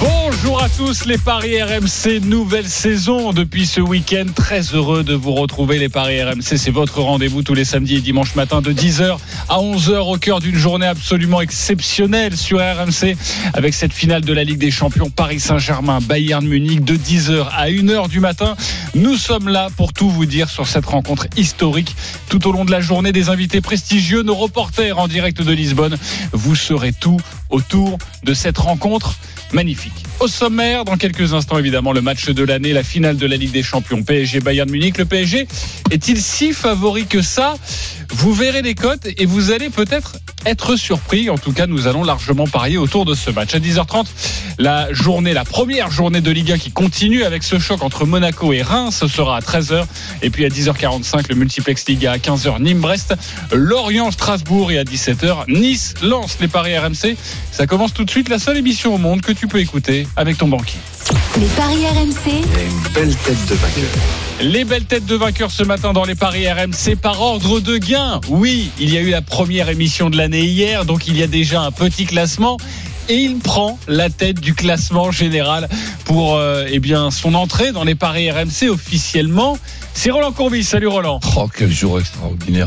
Bonjour à tous les Paris RMC, nouvelle saison depuis ce week-end. Très heureux de vous retrouver les Paris RMC. C'est votre rendez-vous tous les samedis et dimanches matin de 10h à 11h au cœur d'une journée absolument exceptionnelle sur RMC avec cette finale de la Ligue des Champions Paris Saint-Germain, Bayern Munich de 10h à 1h du matin. Nous sommes là pour tout vous dire sur cette rencontre historique. Tout au long de la journée, des invités prestigieux, nos reporters en direct de Lisbonne. Vous saurez tout autour de cette rencontre magnifique. Au sommaire, dans quelques instants, évidemment, le match de l'année, la finale de la Ligue des Champions, PSG Bayern Munich. Le PSG est-il si favori que ça? Vous verrez les cotes et vous allez peut-être être surpris. En tout cas, nous allons largement parier autour de ce match. À 10h30, la journée, la première journée de Ligue 1 qui continue avec ce choc entre Monaco et Reims. Ce sera à 13h. Et puis à 10h45, le multiplex Liga à 15h, Nîmes-Brest, Lorient-Strasbourg et à 17h, Nice lance les paris RMC. Ça commence tout de suite, la seule émission au monde que tu peux écouter avec ton banquier. Les paris RMC, Les belles têtes de vainqueurs ce matin dans les paris RMC par ordre de gain. Oui, il y a eu la première émission de l'année hier, donc il y a déjà un petit classement. Et il prend la tête du classement général pour euh, eh son entrée dans les paris RMC officiellement. C'est Roland Courbis. Salut Roland. Oh, quel jour extraordinaire.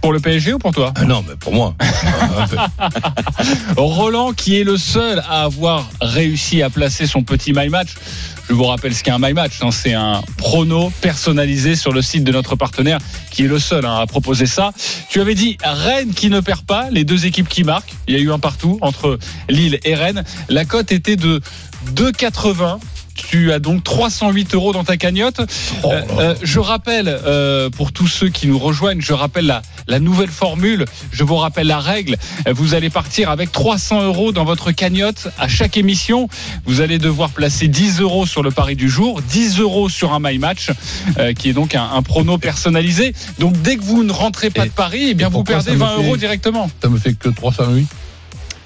Pour le PSG ou pour toi Ah non, mais pour moi. Roland qui est le seul à avoir réussi à placer son petit my match. Je vous rappelle ce qu'est un my match. hein. C'est un prono personnalisé sur le site de notre partenaire qui est le seul hein, à proposer ça. Tu avais dit Rennes qui ne perd pas, les deux équipes qui marquent. Il y a eu un partout entre Lille et Rennes. La cote était de 2,80. Tu as donc 308 euros dans ta cagnotte. Oh Euh, euh, je rappelle, euh, pour tous ceux qui nous rejoignent, je rappelle la, la nouvelle formule, je vous rappelle la règle. Vous allez partir avec 300 euros dans votre cagnotte à chaque émission. Vous allez devoir placer 10 euros sur le pari du jour, 10 euros sur un My Match, euh, qui est donc un, un prono personnalisé. Donc dès que vous ne rentrez pas Et- de pari, eh bien vous perdez ça me 20 fait- euros directement. Ça me fait que 308.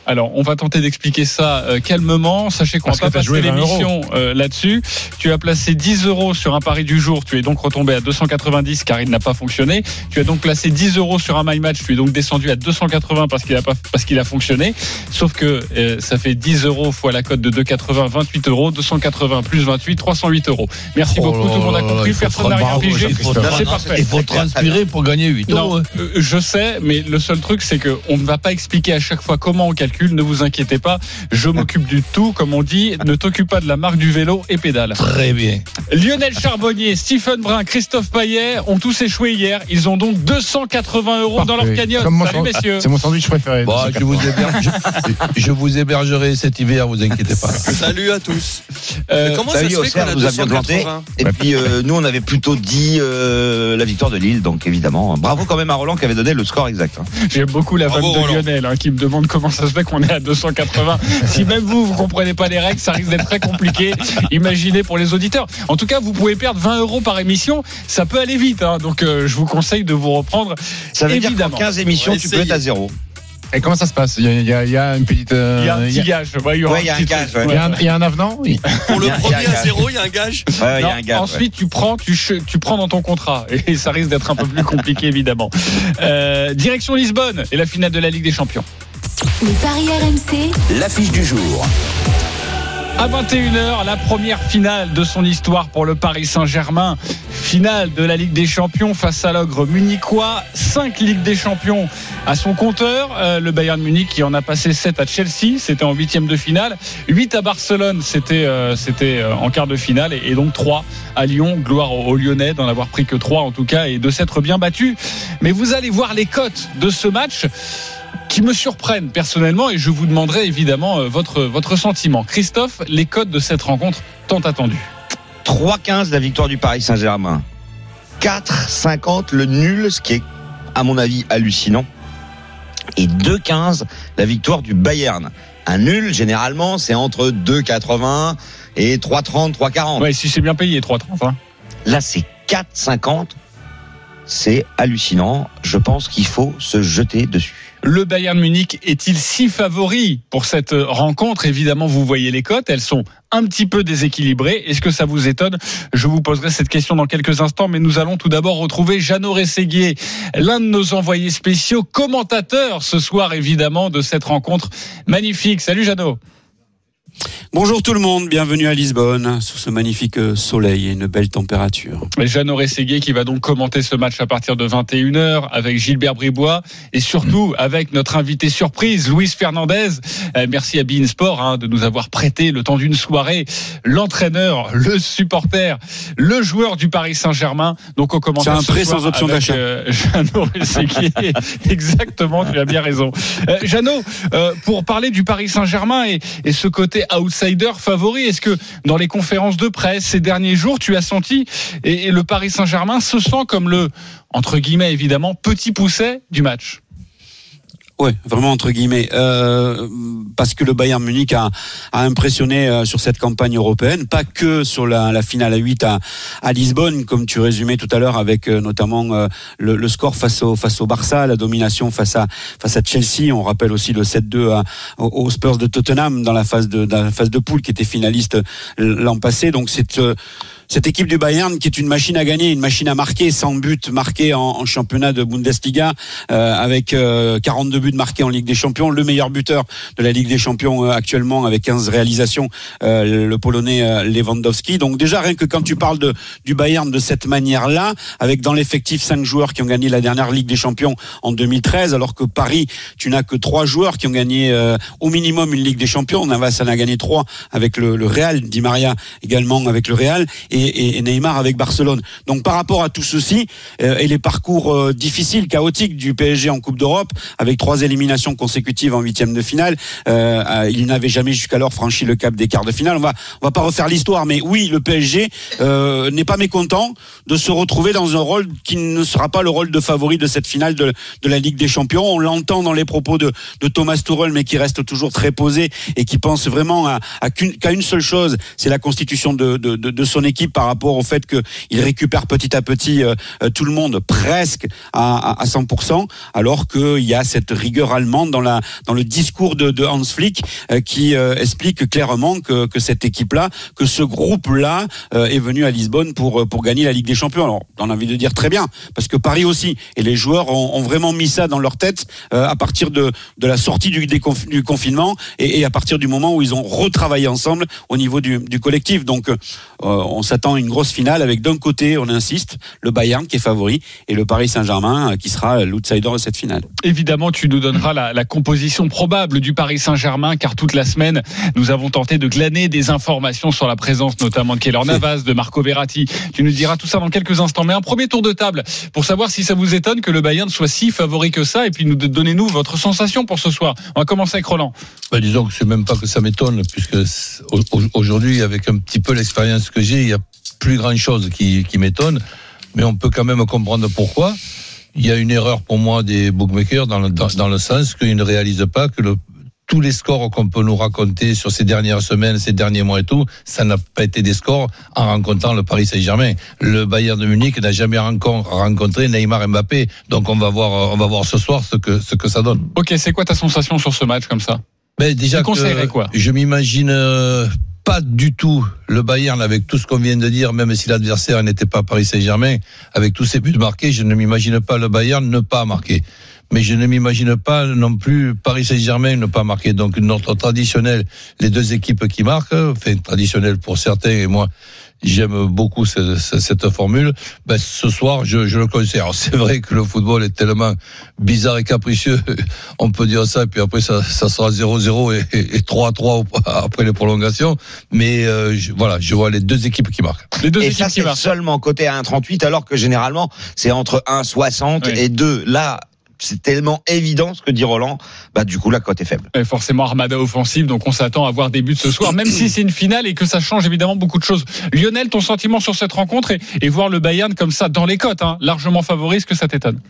Alors, on va tenter d'expliquer ça euh, calmement. Sachez qu'on va pas passer joué 20 l'émission euh, là-dessus. Tu as placé 10 euros sur un pari du jour. Tu es donc retombé à 290 car il n'a pas fonctionné. Tu as donc placé 10 euros sur un my match. Tu es donc descendu à 280 parce qu'il a pas parce qu'il a fonctionné. Sauf que euh, ça fait 10 euros fois la cote de 280, 28 euros, 280 plus 28, 308 euros. Merci Oh beaucoup. Tout le monde a compris. il faut Personne n'a rien pigé. C'est parfait. Il faut transpirer pour gagner 8 Non, euros. hein. euh, je sais, mais le seul truc, c'est que on ne va pas expliquer à chaque fois comment on calcule. Ne vous inquiétez pas, je m'occupe du tout, comme on dit. Ne t'occupe pas de la marque du vélo et pédale. Très bien. Lionel Charbonnier, Stephen Brun, Christophe Payet ont tous échoué hier. Ils ont donc 280 euros dans leur cagnotte. Comme moi, Salut messieurs. C'est mon sandwich préféré. Bon, je, vous héberge- je- je vous hébergerai cet hiver, vous inquiétez pas. Salut à tous. Euh, Comment ça Salut, se fait qu'on a nous avions planté. 280 Et puis euh, nous, on avait plutôt dit euh, la victoire de Lille, donc évidemment. Bravo quand même à Roland qui avait donné le score exact. hein. J'aime beaucoup la Bravo, de Roland. Lionel hein, qui me demande comment ça se fait qu'on est à 280. si même vous, vous comprenez pas les règles, ça risque d'être très compliqué. Imaginez pour les auditeurs. En tout cas, vous pouvez perdre 20 euros par émission. Ça peut aller vite. hein. donc, euh, je vous conseille de vous reprendre. Ça veut dire Évidemment. qu'en 15 émissions, tu peux être à zéro. Et comment ça se passe? Il y, a, il y a- il y a une petite. euh, Il y a un petit gage. Ouais, il y aura Ouais, a un petit gage, truc. ouais. il y a un- il y a un avenant? Oui. Pour le premier à zéro, il y a un gage? Ouais, il y Non, a un gars. ensuite, tu prends, tu, ch- tu prends dans ton contrat. Et ça risque d'être un peu plus compliqué, évidemment. Euh, direction Lisbonne et la finale de la Ligue des Champions. Les paris RMC, L'affiche du jour. À 21h, la première finale de son histoire pour le Paris Saint-Germain. Finale de la Ligue des Champions face à l'ogre munichois. 5 Ligues des Champions à son compteur. Euh, le Bayern Munich qui en a passé 7 à Chelsea. C'était en huitième de finale. 8 à Barcelone. C'était euh, c'était euh, en quart de finale. Et, et donc 3 à Lyon. Gloire aux, aux Lyonnais d'en avoir pris que 3 en tout cas et de s'être bien battu. Mais vous allez voir les cotes de ce match qui me surprennent personnellement et je vous demanderai évidemment euh, votre, votre sentiment. Christophe, les codes de cette rencontre tant attendue. 3-15 la victoire du Paris Saint-Germain. 4-50 le nul, ce qui est, à mon avis, hallucinant. Et 2-15 la victoire du Bayern. Un nul, généralement, c'est entre 2,80 et 3,30, 3,40. Ouais, si c'est bien payé, 3,30. Hein. Là, c'est 4,50. C'est hallucinant. Je pense qu'il faut se jeter dessus. Le Bayern Munich est-il si favori pour cette rencontre? Évidemment, vous voyez les cotes, elles sont un petit peu déséquilibrées. Est-ce que ça vous étonne? Je vous poserai cette question dans quelques instants, mais nous allons tout d'abord retrouver Jeannot Rességuier, l'un de nos envoyés spéciaux, commentateur ce soir évidemment de cette rencontre magnifique. Salut Jeannot Bonjour tout le monde, bienvenue à Lisbonne, sous ce magnifique soleil et une belle température. Jeanne Ségué qui va donc commenter ce match à partir de 21h avec Gilbert Bribois et surtout avec notre invité surprise, Luis Fernandez. Euh, merci à Bein Sport hein, de nous avoir prêté le temps d'une soirée l'entraîneur, le supporter, le joueur du Paris Saint-Germain. Donc au commentaire. C'est un prêt sans option d'achat. Euh, Jeannot Exactement, tu as bien raison. Euh, Jeannot, euh, pour parler du Paris Saint-Germain et, et ce côté outsider favori. Est-ce que dans les conférences de presse ces derniers jours, tu as senti et, le Paris Saint-Germain se sent comme le entre guillemets évidemment petit pousset du match? Oui, vraiment entre guillemets, euh, parce que le Bayern Munich a, a impressionné euh, sur cette campagne européenne, pas que sur la, la finale à 8 à, à, Lisbonne, comme tu résumais tout à l'heure, avec euh, notamment euh, le, le, score face au face au Barça, la domination face à face à Chelsea. On rappelle aussi le 7-2 aux Spurs de Tottenham dans la phase de la phase de poule qui était finaliste l'an passé. Donc c'est cette équipe du Bayern qui est une machine à gagner, une machine à marquer, 100 buts marqués en, championnat de Bundesliga, euh, avec euh, 42 buts marqués en Ligue des Champions, le meilleur buteur de la Ligue des Champions euh, actuellement avec 15 réalisations, euh, le Polonais euh, Lewandowski. Donc déjà rien que quand tu parles de, du Bayern de cette manière-là, avec dans l'effectif 5 joueurs qui ont gagné la dernière Ligue des Champions en 2013, alors que Paris, tu n'as que 3 joueurs qui ont gagné au minimum une Ligue des Champions. Navas en a gagné 3 avec le, le Real, Di Maria également avec le Real et, Neymar avec Barcelone. Donc par rapport à tout ceci euh, et les parcours euh, difficiles, chaotiques du PSG en Coupe d'Europe, avec trois éliminations consécutives en huitième de finale, euh, il n'avait jamais jusqu'alors franchi le cap des quarts de finale. On va on va pas refaire l'histoire, mais oui, le PSG n'est pas mécontent de se retrouver dans un rôle qui ne sera pas le rôle de favori de cette finale de, la Ligue des Champions. On l'entend dans les propos de, Thomas Tuchel, mais qui reste toujours très posé et qui pense vraiment à, à qu'à une, une seule chose, c'est la constitution de son équipe par rapport au fait qu'il récupère petit à petit euh, euh, tout le monde presque à, à 100%, alors qu'il y a cette rigueur allemande dans, la, dans le discours de, Hans Flick euh, qui explique clairement que, que cette équipe-là, que ce groupe-là est venu à Lisbonne pour, pour gagner la Ligue des Champions. Alors, on a envie de dire très bien, parce que Paris aussi, et les joueurs ont, vraiment mis ça dans leur tête à partir de, de la sortie du, du confinement et, à partir du moment où ils ont retravaillé ensemble au niveau du, du collectif. Donc, on s'attend une grosse finale avec d'un côté, on insiste, le Bayern qui est favori et le Paris Saint-Germain euh, qui sera l'outsider de cette finale. Évidemment, tu nous donneras la, la composition probable du Paris Saint-Germain car toute la semaine, nous avons tenté de glaner des informations sur la présence notamment de Keller Navas, de Marco Verratti. Tu nous diras tout ça dans quelques instants. Mais un premier tour de table pour savoir si ça vous étonne que le Bayern soit si favori que ça et puis nous donnez-nous votre sensation pour ce soir. On va commencer avec Roland. Bah, disons que c'est même pas que ça m'étonne puisque aujourd'hui, avec un petit peu l'expérience que j'ai, il y a plus grand chose qui, qui m'étonne, mais on peut quand même comprendre pourquoi. Il y a une erreur pour moi des bookmakers dans le, dans, dans le sens qu'ils ne réalisent pas que le, tous les scores qu'on peut nous raconter sur ces dernières semaines, ces derniers mois et tout, ça n'a pas été des scores en rencontrant le Paris Saint-Germain. Le Bayern de Munich n'a jamais rencontré Neymar Mbappé. Donc on va voir, on va voir ce soir ce que, ce que ça donne. Ok, c'est quoi ta sensation sur ce match comme ça? Ben déjà, que, quoi? je m'imagine euh, pas du tout le Bayern avec tout ce qu'on vient de dire, même si l'adversaire n'était pas Paris Saint-Germain, avec tous ses buts marqués, je ne m'imagine pas le Bayern ne pas marquer. Mais je ne m'imagine pas non plus Paris Saint-Germain ne pas marquer. Donc notre traditionnel, les deux équipes qui marquent, enfin traditionnel pour certains et moi J'aime beaucoup cette, cette, formule. Ben, ce soir, je, je le conseille. c'est vrai que le football est tellement bizarre et capricieux, on peut dire ça, et puis après ça, ça sera 0-0 et, 3-3 après les prolongations. Mais euh, je, voilà, je vois les deux équipes qui marquent. Les deux et ça, c'est seulement côté 1,38, alors que généralement, c'est entre 1,60 oui. et 2. Là, c'est tellement évident ce que dit Roland, bah du coup la cote est faible. Et forcément armada offensive, donc on s'attend à voir des buts ce soir, même si c'est une finale et que ça change évidemment beaucoup de choses. Lionel, ton sentiment sur cette rencontre et, voir le Bayern comme ça dans les cotes, hein, largement favori, est-ce que ça t'étonne?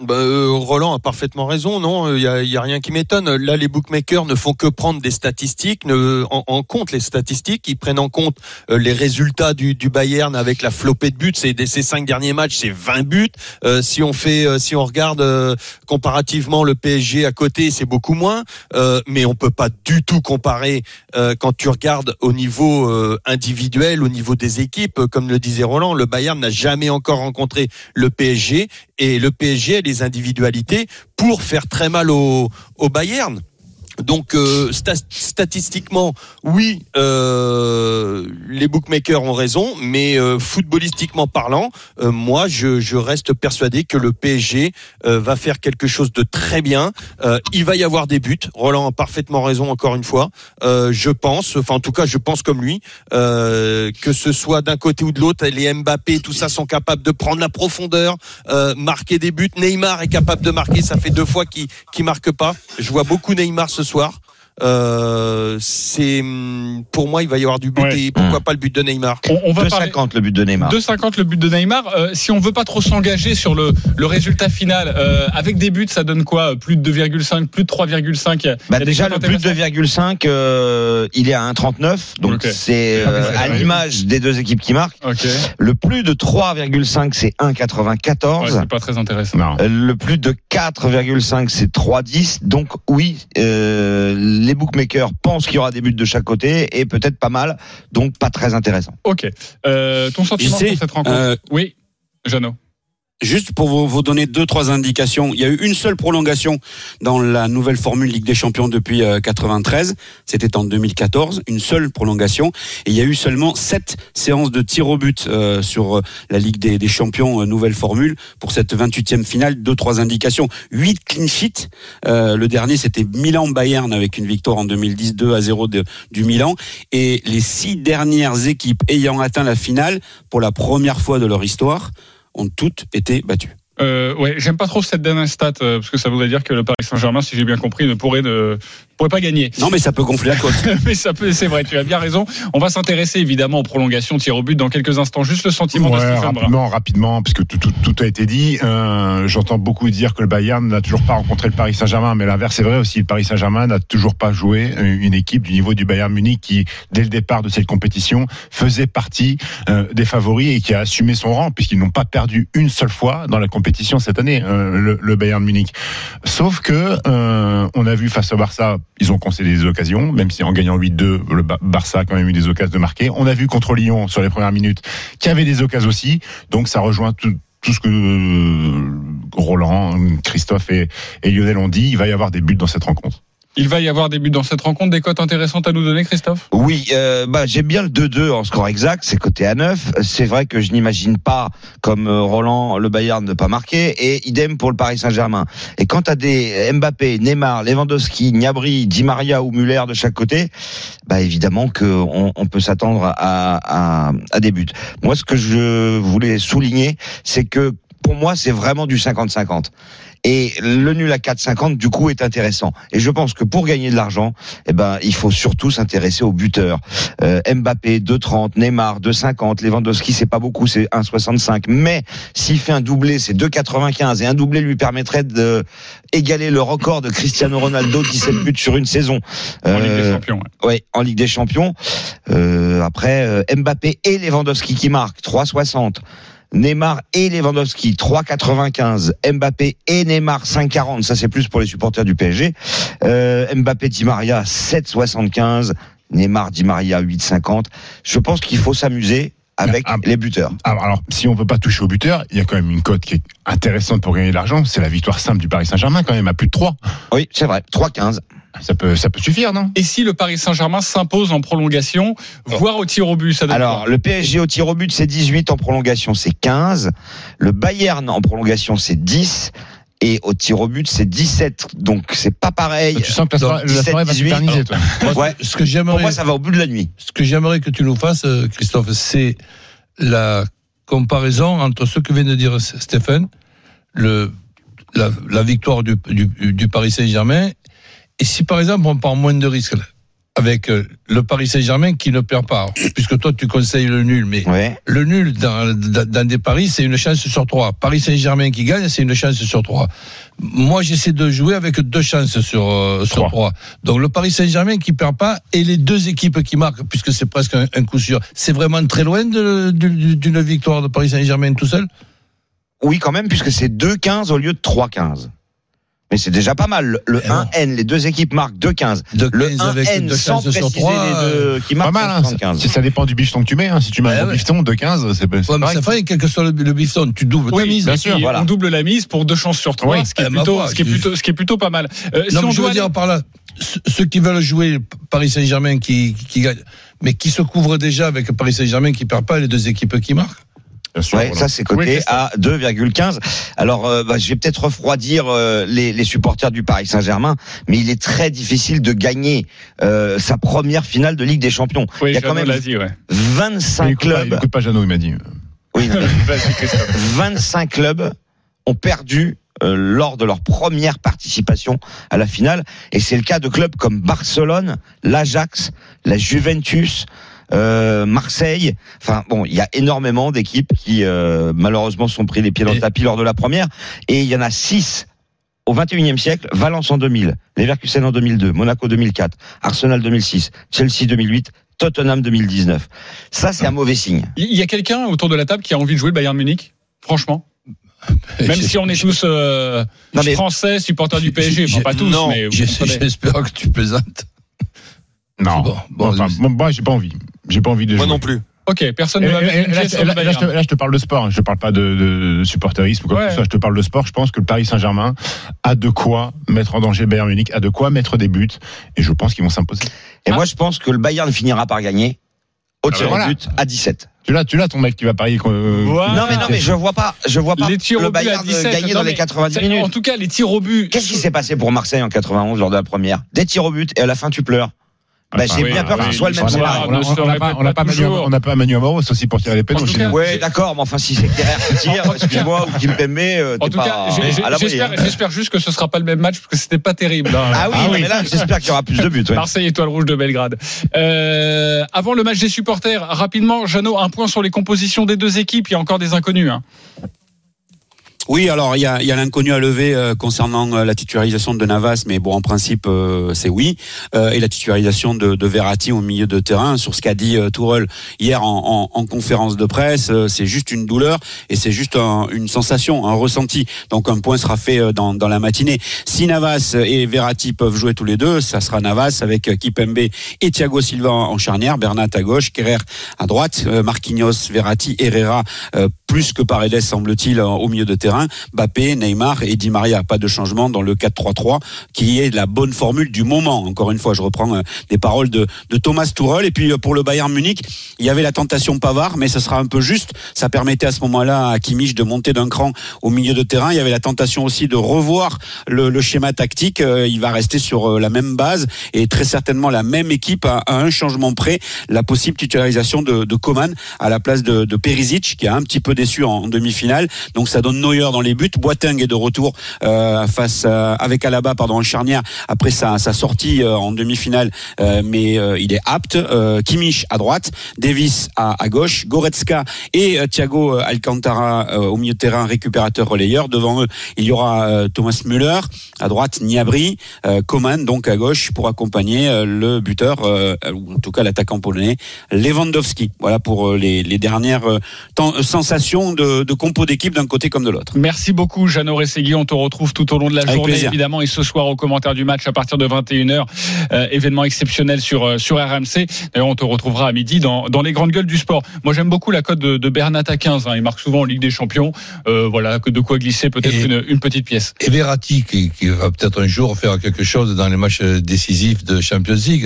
Bah, euh, Roland a parfaitement raison, non Il y a, y a rien qui m'étonne. Là, les bookmakers ne font que prendre des statistiques, ne, en, en compte les statistiques. Ils prennent en compte euh, les résultats du, du Bayern avec la flopée de buts. C'est ces cinq derniers matchs, c'est 20 buts. Euh, si on fait, euh, si on regarde euh, comparativement le PSG à côté, c'est beaucoup moins. Euh, mais on peut pas du tout comparer euh, quand tu regardes au niveau euh, individuel, au niveau des équipes. Euh, Comme le disait Roland, le Bayern n'a jamais encore rencontré le PSG et le PSG a des individualités pour faire très mal au Bayern. Donc euh, sta- statistiquement, oui, euh, les bookmakers ont raison, mais euh, footballistiquement parlant, euh, moi, je, je reste persuadé que le PSG euh, va faire quelque chose de très bien. Euh, il va y avoir des buts. Roland a parfaitement raison, encore une fois. Je pense, enfin en tout cas, je pense comme lui, que ce soit d'un côté ou de l'autre, les Mbappé, tout ça sont capables de prendre la profondeur, marquer des buts. Neymar est capable de marquer, ça fait deux fois qu'il qu'il marque pas. Je vois beaucoup Neymar ce soir. Euh, c'est hum, pour moi il va y avoir du but Ouais. et pourquoi pas le but de Neymar. On, on va parler. 2,50 le but de Neymar. 2,50 le but de Neymar. Euh, si on veut pas trop s'engager sur le, le résultat final, euh, avec des buts, ça donne quoi Plus de 2,5, plus de 3,5 Il y a- Bah déjà le but de intéressantes 2,5 euh, il est à 1,39 donc c'est Ah, euh, ça, à l'image des deux équipes qui marquent. Le plus de 3,5 c'est Ouais, 1,94. c'est pas très intéressant. Non. Le plus de 4,5 c'est 3,10 donc oui euh, les bookmakers pensent qu'il y aura des buts de chaque côté et peut-être pas mal donc pas très intéressant. Ok. Euh, ton sentiment sur cette rencontre? euh, Oui, Jeannot. Juste pour vous, donner deux trois indications, il y a eu une seule prolongation dans la nouvelle formule Ligue des Champions depuis euh, 93. C'était en 2014, une seule prolongation. Et il y a eu seulement sept séances de tir au but euh, sur euh, la Ligue des, Champions euh, nouvelle formule pour cette 28e finale. Deux trois indications, huit clean sheets. Euh, le dernier c'était Milan Bayern avec une victoire en 2010 2 à 0 de- du Milan. Et les six dernières équipes ayant atteint la finale pour la première fois de leur histoire ont toutes été battues. Euh, j'aime pas trop cette dernière stat euh, parce que ça voudrait dire que le Paris Saint-Germain, si j'ai bien compris, ne pourrait ne pourrait pas gagner. Non, mais ça peut gonfler la cote. Mais ça peut, c'est vrai, tu as bien raison. On va s'intéresser évidemment aux prolongations, tir au but dans quelques instants. Juste le sentiment de Stéphane Brun. rapidement, rapidement, puisque tout, tout, tout a été dit. Euh, J'entends beaucoup dire que le Bayern n'a toujours pas rencontré le Paris Saint-Germain, mais l'inverse est vrai aussi. Le Paris Saint-Germain n'a toujours pas joué une équipe du niveau du Bayern Munich qui, dès le départ de cette compétition, faisait partie euh, des favoris et qui a assumé son rang, puisqu'ils n'ont pas perdu une seule fois dans la compétition cette année, euh, le, le Bayern Munich. Sauf que euh, on a vu face au Barça, ils ont concédé des occasions, même si en gagnant 8-2, le Ba- Barça a quand même eu des occasions de marquer. On a vu contre Lyon sur les premières minutes qu'il y avait des occasions aussi. Donc ça rejoint tout, ce que euh, Roland, Christophe et Lionel ont dit. Il va y avoir des buts dans cette rencontre. Il va y avoir des buts dans cette rencontre, des cotes intéressantes à nous donner, Christophe? Oui, euh, bah, j'aime bien le 2-2 en score exact, c'est côté à 9. C'est vrai que je n'imagine pas, comme euh, Roland, le Bayern ne pas marquer, et idem pour le Paris Saint-Germain. Et quand as des Mbappé, Neymar, Lewandowski, Gnabry, Di Maria ou Muller de chaque côté, bah évidemment qu'on on peut s'attendre à, à, à des buts. Moi, ce que je voulais souligner, c'est que pour moi, c'est vraiment du 50-50. Et le nul à 4,50 du coup est intéressant. Et je pense que pour gagner de l'argent, eh ben il faut surtout s'intéresser aux buteurs. Euh, Mbappé 2,30, Neymar 2,50, Lewandowski c'est pas beaucoup, c'est 1,65. Mais s'il fait un doublé, c'est 2,95 et un doublé lui permettrait de égaler le record de Cristiano Ronaldo 17 buts sur une saison. en Ligue des Euh, Champions ouais. Ouais, en Ligue des Champions. Euh, après, euh, Mbappé et Lewandowski qui marquent 3,60. Neymar et Lewandowski 3,95. Mbappé et Neymar 5,40. Ça c'est plus pour les supporters du PSG. Euh, Mbappé Di Maria 7,75. Neymar Di Maria 8,50. Je pense qu'il faut s'amuser avec Ah, les buteurs. Alors, alors, si on veut pas toucher au buteur, il y a quand même une cote qui est intéressante pour gagner de l'argent. C'est la victoire simple du Paris Saint-Germain quand même à plus de 3. Oui, c'est vrai. 3,15. Ça peut, ça peut suffire, non? Et si le Paris Saint-Germain s'impose en prolongation, voire au tir au but, ça Alors, le PSG au tir au but, c'est 18. En prolongation, c'est 15. Le Bayern en prolongation, c'est 10. Et au tir au but, c'est 17. Donc, c'est pas pareil. Tu sens que la la 17, soirée va 18. s'éterniser, toi. Ouais. Ce que Pour moi, ça va au bout de la nuit. ce que j'aimerais que tu nous fasses, euh, Christophe, c'est la comparaison entre ce que vient de dire Stéphane, le, la, la victoire du, du, du Paris Saint-Germain, et si par exemple on prend moins de risques, avec euh, le Paris Saint-Germain qui ne perd pas. Puisque toi, tu conseilles le nul, mais Ouais. le nul dans, des paris, c'est une chance sur trois. Paris Saint-Germain qui gagne, c'est une chance sur trois. Moi, j'essaie de jouer avec deux chances sur, euh, sur Trois. Donc le Paris Saint-Germain qui perd pas et les deux équipes qui marquent, puisque c'est presque un, un coup sûr. C'est vraiment très loin d'une victoire de Paris Saint-Germain tout seul? Oui, quand même, puisque c'est 2-15 au lieu de 3-15. Mais c'est déjà pas mal. Le- Le Eh non. 1N, les deux équipes marquent 2-15. De Le 15 avec 1N deux sans préciser les deux qui Pas marquent mal, hein. 75. Ça, dépend du bifton que tu mets. Hein. Si tu mets Ouais, un ouais. bifton de 15, c'est Ouais, pareil. ça fait, quel que soit le, le bifton, tu doubles ta Oui, mise. bien sûr, voilà. On double la mise pour deux chances sur trois, Oui. ce, qui est Eh, plutôt, foi, ce, qui est je- plutôt, ce qui est plutôt pas mal. Euh, si Non, on je doit veux dire par là, ceux qui veulent jouer Paris Saint-Germain qui, qui gagne, mais qui se couvrent déjà avec Paris Saint-Germain qui perd pas et les deux équipes qui marquent. Bien sûr, Ouais, voilà. ça c'est coté à 2,15. Alors, euh, bah, je vais peut-être refroidir euh, les, les supporters du Paris Saint-Germain, mais il est très difficile de gagner euh, sa première finale de Ligue des Champions. Oui, il y a quand même dit, ouais. 25 Il écoute pas- il clubs. pas Jeannot, il m'a dit. Oui, non, mais Vas-y, Christophe. 25 clubs ont perdu euh, lors de leur première participation à la finale. Et c'est le cas de clubs comme Barcelone, l'Ajax, la Juventus, euh, Marseille. Enfin bon, il y a énormément d'équipes qui euh, malheureusement se sont pris les pieds dans le tapis lors de la première. Et il y en a six au 21e siècle, Valence en 2000, Leverkusen en 2002, Monaco 2004, Arsenal 2006, Chelsea 2008, Tottenham 2019. Ça, c'est un mauvais signe. Il y a quelqu'un autour de la table qui a envie de jouer le Bayern Munich Franchement? Même si on est tous euh, Non, mais- français, supporters du PSG, enfin pas tous, non, mais. J'espère que tu plaisantes. Non. Bon, bon, Enfin, moi, moi, j'ai pas envie. J'ai pas envie de Moi jouer. non plus. Ok, personne ne va mettre là, je- là, là, te, Bayern. là, je te parle de sport, hein. je te parle pas de, de, de supporterisme ou quoi que Ouais. ce soit, je te parle de sport. Je pense que le Paris Saint-Germain a de quoi mettre en danger le Bayern Munich, a de quoi mettre des buts, et je pense qu'ils vont s'imposer. Et Ah. moi, je pense que le Bayern finira par gagner au tir voilà. au but à 17. Tu l'as, tu l'as ton mec qui va parier. euh. Non mais non mais je vois pas, je vois pas Les tirs le au but à Bayern 17, gagner non, dans les mais 90 ça- minutes. En tout cas, les tirs au but. Qu'est-ce qui s'est passé pour Marseille en 91 lors de la première? Des tirs au but et à la fin tu pleures. Bah, j'ai oui, bien peur que oui, ce soit le même l'histoire On a- scénario. on n'a pas pas pas Manu Amoros aussi pour tirer les pénaux. Cas. Ouais, d'accord, mais enfin si c'est Kerrer qui tire, excuse-moi, ou Kimpembe, euh, En t'es tout cas, pas j'espère hein. j'espère juste que ce sera pas le même match parce que c'était pas terrible. Ah oui, non, mais là j'espère qu'il y aura plus de buts. ouais. Marseille étoile rouge de Belgrade. Euh, avant le match des supporters, rapidement, Jeannot, un point sur les compositions des deux équipes. Il y a encore des inconnus. hein. Oui, alors il y a, l'inconnu à lever euh, concernant euh, la titularisation de Navas, mais bon, en principe, euh, c'est oui. Et la titularisation de, de Verratti au milieu de terrain, sur ce qu'a dit Tourelle hier en, en- en conférence de presse, c'est juste une douleur et c'est juste un- une sensation, un ressenti. Donc un point sera fait dans, la matinée. Si Navas et Verratti peuvent jouer tous les deux, ça sera Navas avec Kipembe et Thiago Silva en charnière, Bernat à gauche, Kerrer à droite, Marquinhos, Verratti, Herrera, plus que Paredes semble-t-il au milieu de terrain. Mbappé, Neymar et Di Maria. Pas de changement dans le 4-3-3 qui est la bonne formule du moment. Encore une fois, je reprends euh, les paroles de, Thomas Tuchel. Et puis euh, pour le Bayern Munich, il y avait la tentation Pavard, mais ce sera un peu juste. Ça permettait à ce moment-là à Kimmich de monter d'un cran au milieu de terrain. Il y avait la tentation aussi de revoir le, schéma tactique. Euh, Il va rester sur la même base et très certainement la même équipe à un changement près. La possible titularisation de, de Coman à la place de, de Perisic qui a un petit peu déçu en, en demi-finale. Donc ça donne Neuer dans les buts. Boateng est de retour euh, face euh, avec Alaba pardon en charnière après sa, sortie euh, en demi-finale, mais il est apte. Kimmich à droite, Davis à, gauche, Goretzka et Thiago Alcantara au milieu de terrain récupérateur relayeur. Devant eux, il y aura Thomas Müller à droite, Niabri, Coman donc à gauche pour accompagner le buteur ou en tout cas l'attaquant polonais Lewandowski. Voilà pour les, dernières sensations de, de compo d'équipe d'un côté comme de l'autre. Merci beaucoup, Jeannot Rességui. On te retrouve tout au long de la Avec journée, plaisir. évidemment, et ce soir au commentaire du match à partir de 21h. Euh, événement exceptionnel sur, euh, sur RMC. D'ailleurs, on te retrouvera à midi dans, dans les grandes gueules du sport. Moi, j'aime beaucoup la cote de, de Bernat à 15. hein. Il marque souvent en Ligue des Champions. Euh, voilà, que de quoi glisser peut-être une, une petite pièce. Et Verratti, qui, qui va peut-être un jour faire quelque chose dans les matchs décisifs de Champions League.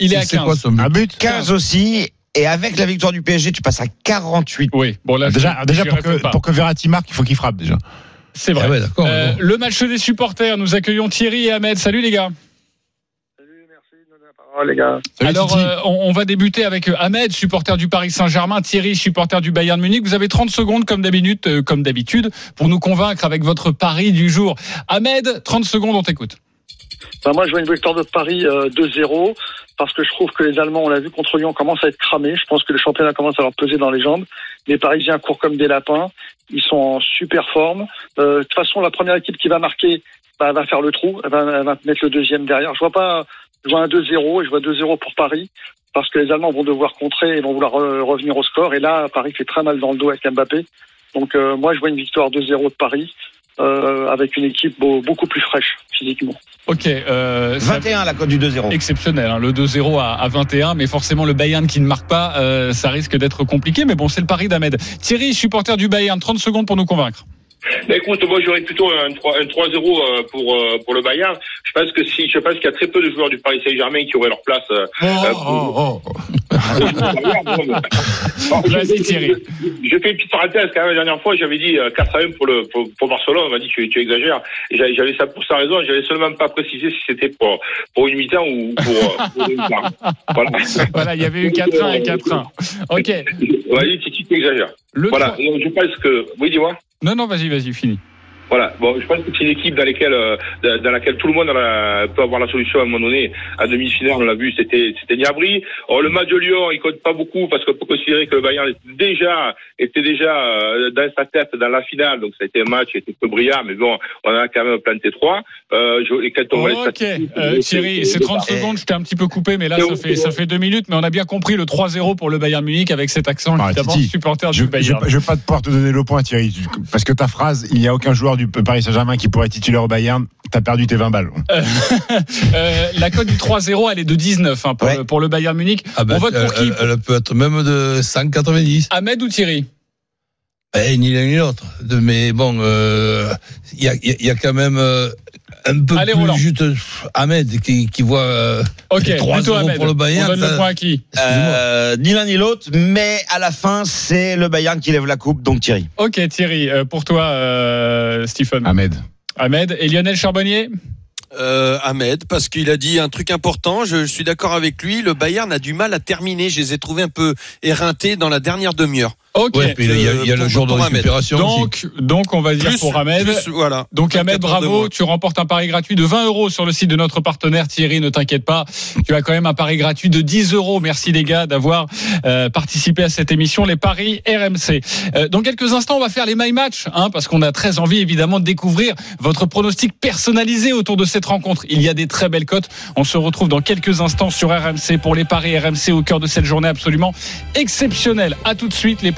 Il est à c'est 15. quoi son but? Un but 15 aussi, et avec la victoire du PSG, tu passes à 48. Oui, bon là, Déjà, je- déjà pour, que, pas. pour que Verratti marque, il faut qu'il frappe déjà. C'est vrai. Ah ouais. Euh, bon. le match des supporters, nous accueillons Thierry et Ahmed. Salut les gars. Salut, Alors, Titi. euh, on, on va débuter avec euh, Ahmed, supporter du Paris Saint-Germain, Thierry, supporter du Bayern Munich. Vous avez 30 secondes, comme d'habitude, euh, comme d'habitude, pour nous convaincre avec votre pari du jour. Ahmed, 30 secondes, on t'écoute. Bah, moi, je vois une victoire de Paris euh, 2-0 parce que je trouve que les Allemands, on l'a vu contre Lyon, commencent à être cramés. Je pense que le championnat commence à leur peser dans les jambes. Les Parisiens courent comme des lapins. Ils sont en super forme. Euh, de toute façon, la première équipe qui va marquer bah, va faire le trou. Elle va, mettre le deuxième derrière. Je vois pas. Je vois un 2-0 et je vois 2-0 pour Paris parce que les Allemands vont devoir contrer et vont vouloir euh, revenir au score. Et là, Paris fait très mal dans le dos avec Mbappé. Donc euh, moi, je vois une victoire 2-0 de Paris euh, avec une équipe beau- beaucoup plus fraîche physiquement. Ok. Euh, ça- 21 la cote du 2-0. Exceptionnel, hein, le 2-0 à, à 21, mais forcément le Bayern qui ne marque pas, euh, ça risque d'être compliqué. Mais bon, c'est le pari d'Ahmed. Thierry, supporter du Bayern, 30 secondes pour nous convaitre. Bah, écoute, moi j'aurais plutôt un 3 un 3-0 euh, pour euh, pour le Bayern. Je pense que si je pense qu'il y a très peu de joueurs du Paris Saint-Germain qui auraient leur place. euh, euh, pour- Bon, je- Vas-y, Thierry. Je fais une petite parenthèse quand même. La dernière fois, j'avais dit euh, 4 à 1 pour le pour, pour Barcelone. On m'a dit tu, tu exagères. J'avais ça pour sa raison. J'avais seulement pas précisé si c'était pour pour une mi-temps ou pour, pour une mi-temps. Voilà. Voilà, il y avait eu 4-1 et 4-1. Ok. Vas-y, tu, tu exagères. Le Voilà. Donc, je pense que oui, dis-moi. Non, non, vas-y, vas-y, fini. Voilà. Bon, je pense que c'est une équipe dans laquelle, euh, dans laquelle tout le monde a la- peut avoir la solution à un moment donné. À demi-finale, on l'a vu, c'était, c'était Niabri. Or, le match de Lyon, il compte pas beaucoup parce qu'on peut considérer que le Bayern était déjà, était déjà euh, dans sa tête dans la finale. Donc, ça a été un match qui était peu brillant, mais bon, on a quand même planté trois. Euh, je- et quand on voit les Ok, statistiques, euh, Thierry, c'est 30 secondes, je t'ai un petit peu coupé, mais là, ça fait, ça fait deux minutes, mais on a bien compris le 3-0 pour le Bayern Munich avec cet accent, Ah, évidemment, Titi, supporter Je du Bayern. ne vais pas te pouvoir te donner le point, Thierry, parce que ta phrase, il n'y a aucun joueur du Paris Saint-Germain qui pourrait être titulaire au Bayern, t'as perdu tes 20 balles. Euh, la cote du 3-0, elle est de 19 hein, pour, Ouais. le, pour le Bayern Munich. Ah ben, on vote pour qui elle, elle peut être même de 190. Ahmed ou Thierry? Eh, ni l'un ni l'autre. Mais bon, euh, il y, a, il y a- il y a quand même euh, un peu Allez, plus Roland. juste Ahmed qui, qui voit euh, Ok, 3 plutôt 0 Ahmed. pour le Bayern. on donne le point à qui. Euh, ni l'un ni l'autre, mais à la fin, c'est le Bayern qui lève la coupe, donc Thierry. Ok, Thierry, euh, pour toi, euh, Stephen. Ahmed. Ahmed et Lionel Charbonnier Euh, Ahmed, parce qu'il a dit un truc important. Je, je suis d'accord avec lui. Le Bayern a du mal à terminer. Je les ai trouvés un peu éreintés dans la dernière demi-heure. Ok. Ouais, il y a, il y a le jour de récupération aussi. Donc, donc, on va dire Plus, pour Ahmed. plus, voilà. Donc Ahmed, 24 heures de bravo, tu remportes un pari gratuit de 20 euros sur le site de notre partenaire Thierry, ne t'inquiète pas, tu as quand même un pari gratuit de 10 euros. Merci les gars d'avoir euh, participé à cette émission, les paris RMC. Euh, dans quelques instants, on va faire les My Match, hein, parce qu'on a très envie évidemment de découvrir votre pronostic personnalisé autour de cette rencontre. Il y a des très belles cotes. On se retrouve dans quelques instants sur RMC pour les paris RMC au cœur de cette journée absolument exceptionnelle. À tout de suite, les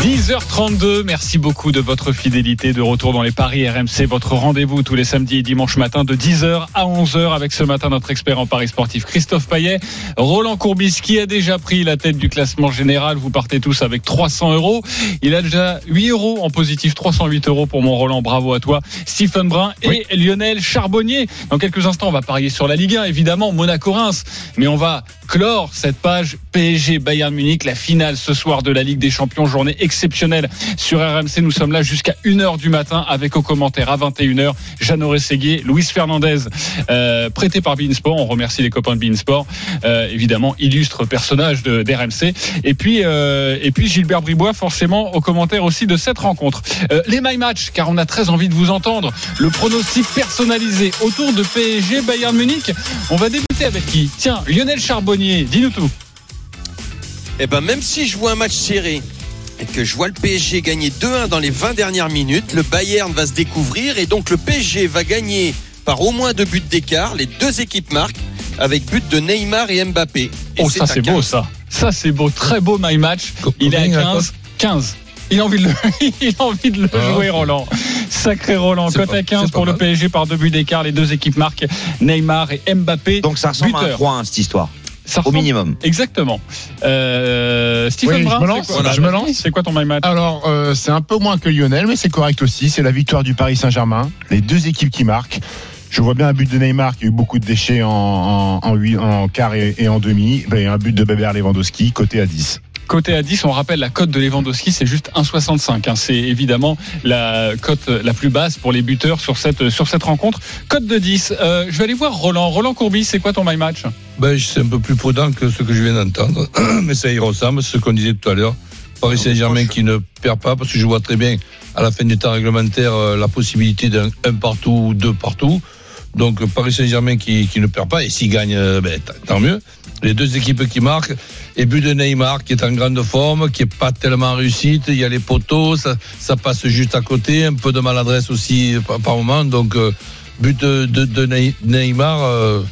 10h32, merci beaucoup de votre fidélité de retour dans les paris RMC, votre rendez-vous tous les samedis et dimanches matin de 10h à 11h avec ce matin notre expert en paris sportif Christophe Payet, Roland Courbis qui a déjà pris la tête du classement général, vous partez tous avec 300 euros, il a déjà 8 euros en positif, 308 euros pour mon Roland, bravo à toi, Stephen Brun et Lionel Charbonnier. Dans quelques instants on va parier sur la Ligue 1 évidemment, Monaco-Reims, mais on va clore cette page PSG Bayern Munich, la finale ce soir de la Ligue des Champions, journée exceptionnelle sur RMC. Nous sommes là jusqu'à 1h du matin avec au commentaire à 21h Jeannot Rességuier, Luis Fernandez, euh, prêté par Beansport. On remercie les copains de Beansport, euh, évidemment, illustre personnage d'RMC. Et puis, euh, et puis Gilbert Bribois, forcément, au commentaire aussi de cette rencontre. Les My Match, car on a très envie de vous entendre. Le pronostic personnalisé autour de PSG Bayern Munich. On va débuter avec qui? Tiens, Lionel Charbonnier, dis-nous tout. Eh ben, même si je vois un match serré et que je vois le PSG gagner 2-1 dans les 20 dernières minutes, le Bayern va se découvrir et donc le PSG va gagner par au moins deux buts d'écart. Les deux équipes marquent avec but de Neymar et Mbappé. Et Oh, ça c'est 15. beau ça. Ça c'est beau, très beau my match. Il est à Combien, la 15. 15. Il a envie de le, il a envie de le Ah. jouer, Roland. Sacré Roland. Cote à 15 c'est pas pour le. PSG par deux buts d'écart. Les deux équipes marquent Neymar et Mbappé. Donc ça ressemble à un Buteur. 3-1 cette histoire, Ça au minimum. Exactement. Euh, Stephen Oui, je me c'est lance. quoi- Voilà, je me lance. C'est quoi ton my match Alors, euh, c'est un peu moins que Lionel, mais c'est correct aussi. C'est la victoire du Paris Saint-Germain. Les deux équipes qui marquent. Je vois bien un but de Neymar qui a eu beaucoup de déchets en, en, en, huit- en quart et, et en demi. Ben, un but de Bébert Lewandowski, côté à 10. Côté à 10, on rappelle la cote de Lewandowski, c'est juste 1,65. hein. C'est évidemment la cote la plus basse pour les buteurs sur cette, sur cette rencontre. Cote de 10. Euh, je vais aller voir Roland. Roland Courbis, c'est quoi ton my match? Ben, c'est un peu plus prudent que ce que je viens d'entendre, mais ça y ressemble, ce qu'on disait tout à l'heure. Paris Saint-Germain qui ne perd pas, parce que je vois très bien à la fin du temps réglementaire euh, la possibilité d'un un partout ou deux partout. Donc Paris Saint-Germain qui, qui ne perd pas, et s'il gagne, euh, ben, tant mieux. Les deux équipes qui marquent, et but de Neymar qui est en grande forme, qui est pas tellement réussite, il y a les poteaux, ça, passe juste à côté, un peu de maladresse aussi par, moment, donc euh, but de, de, de Ney- Neymar. euh,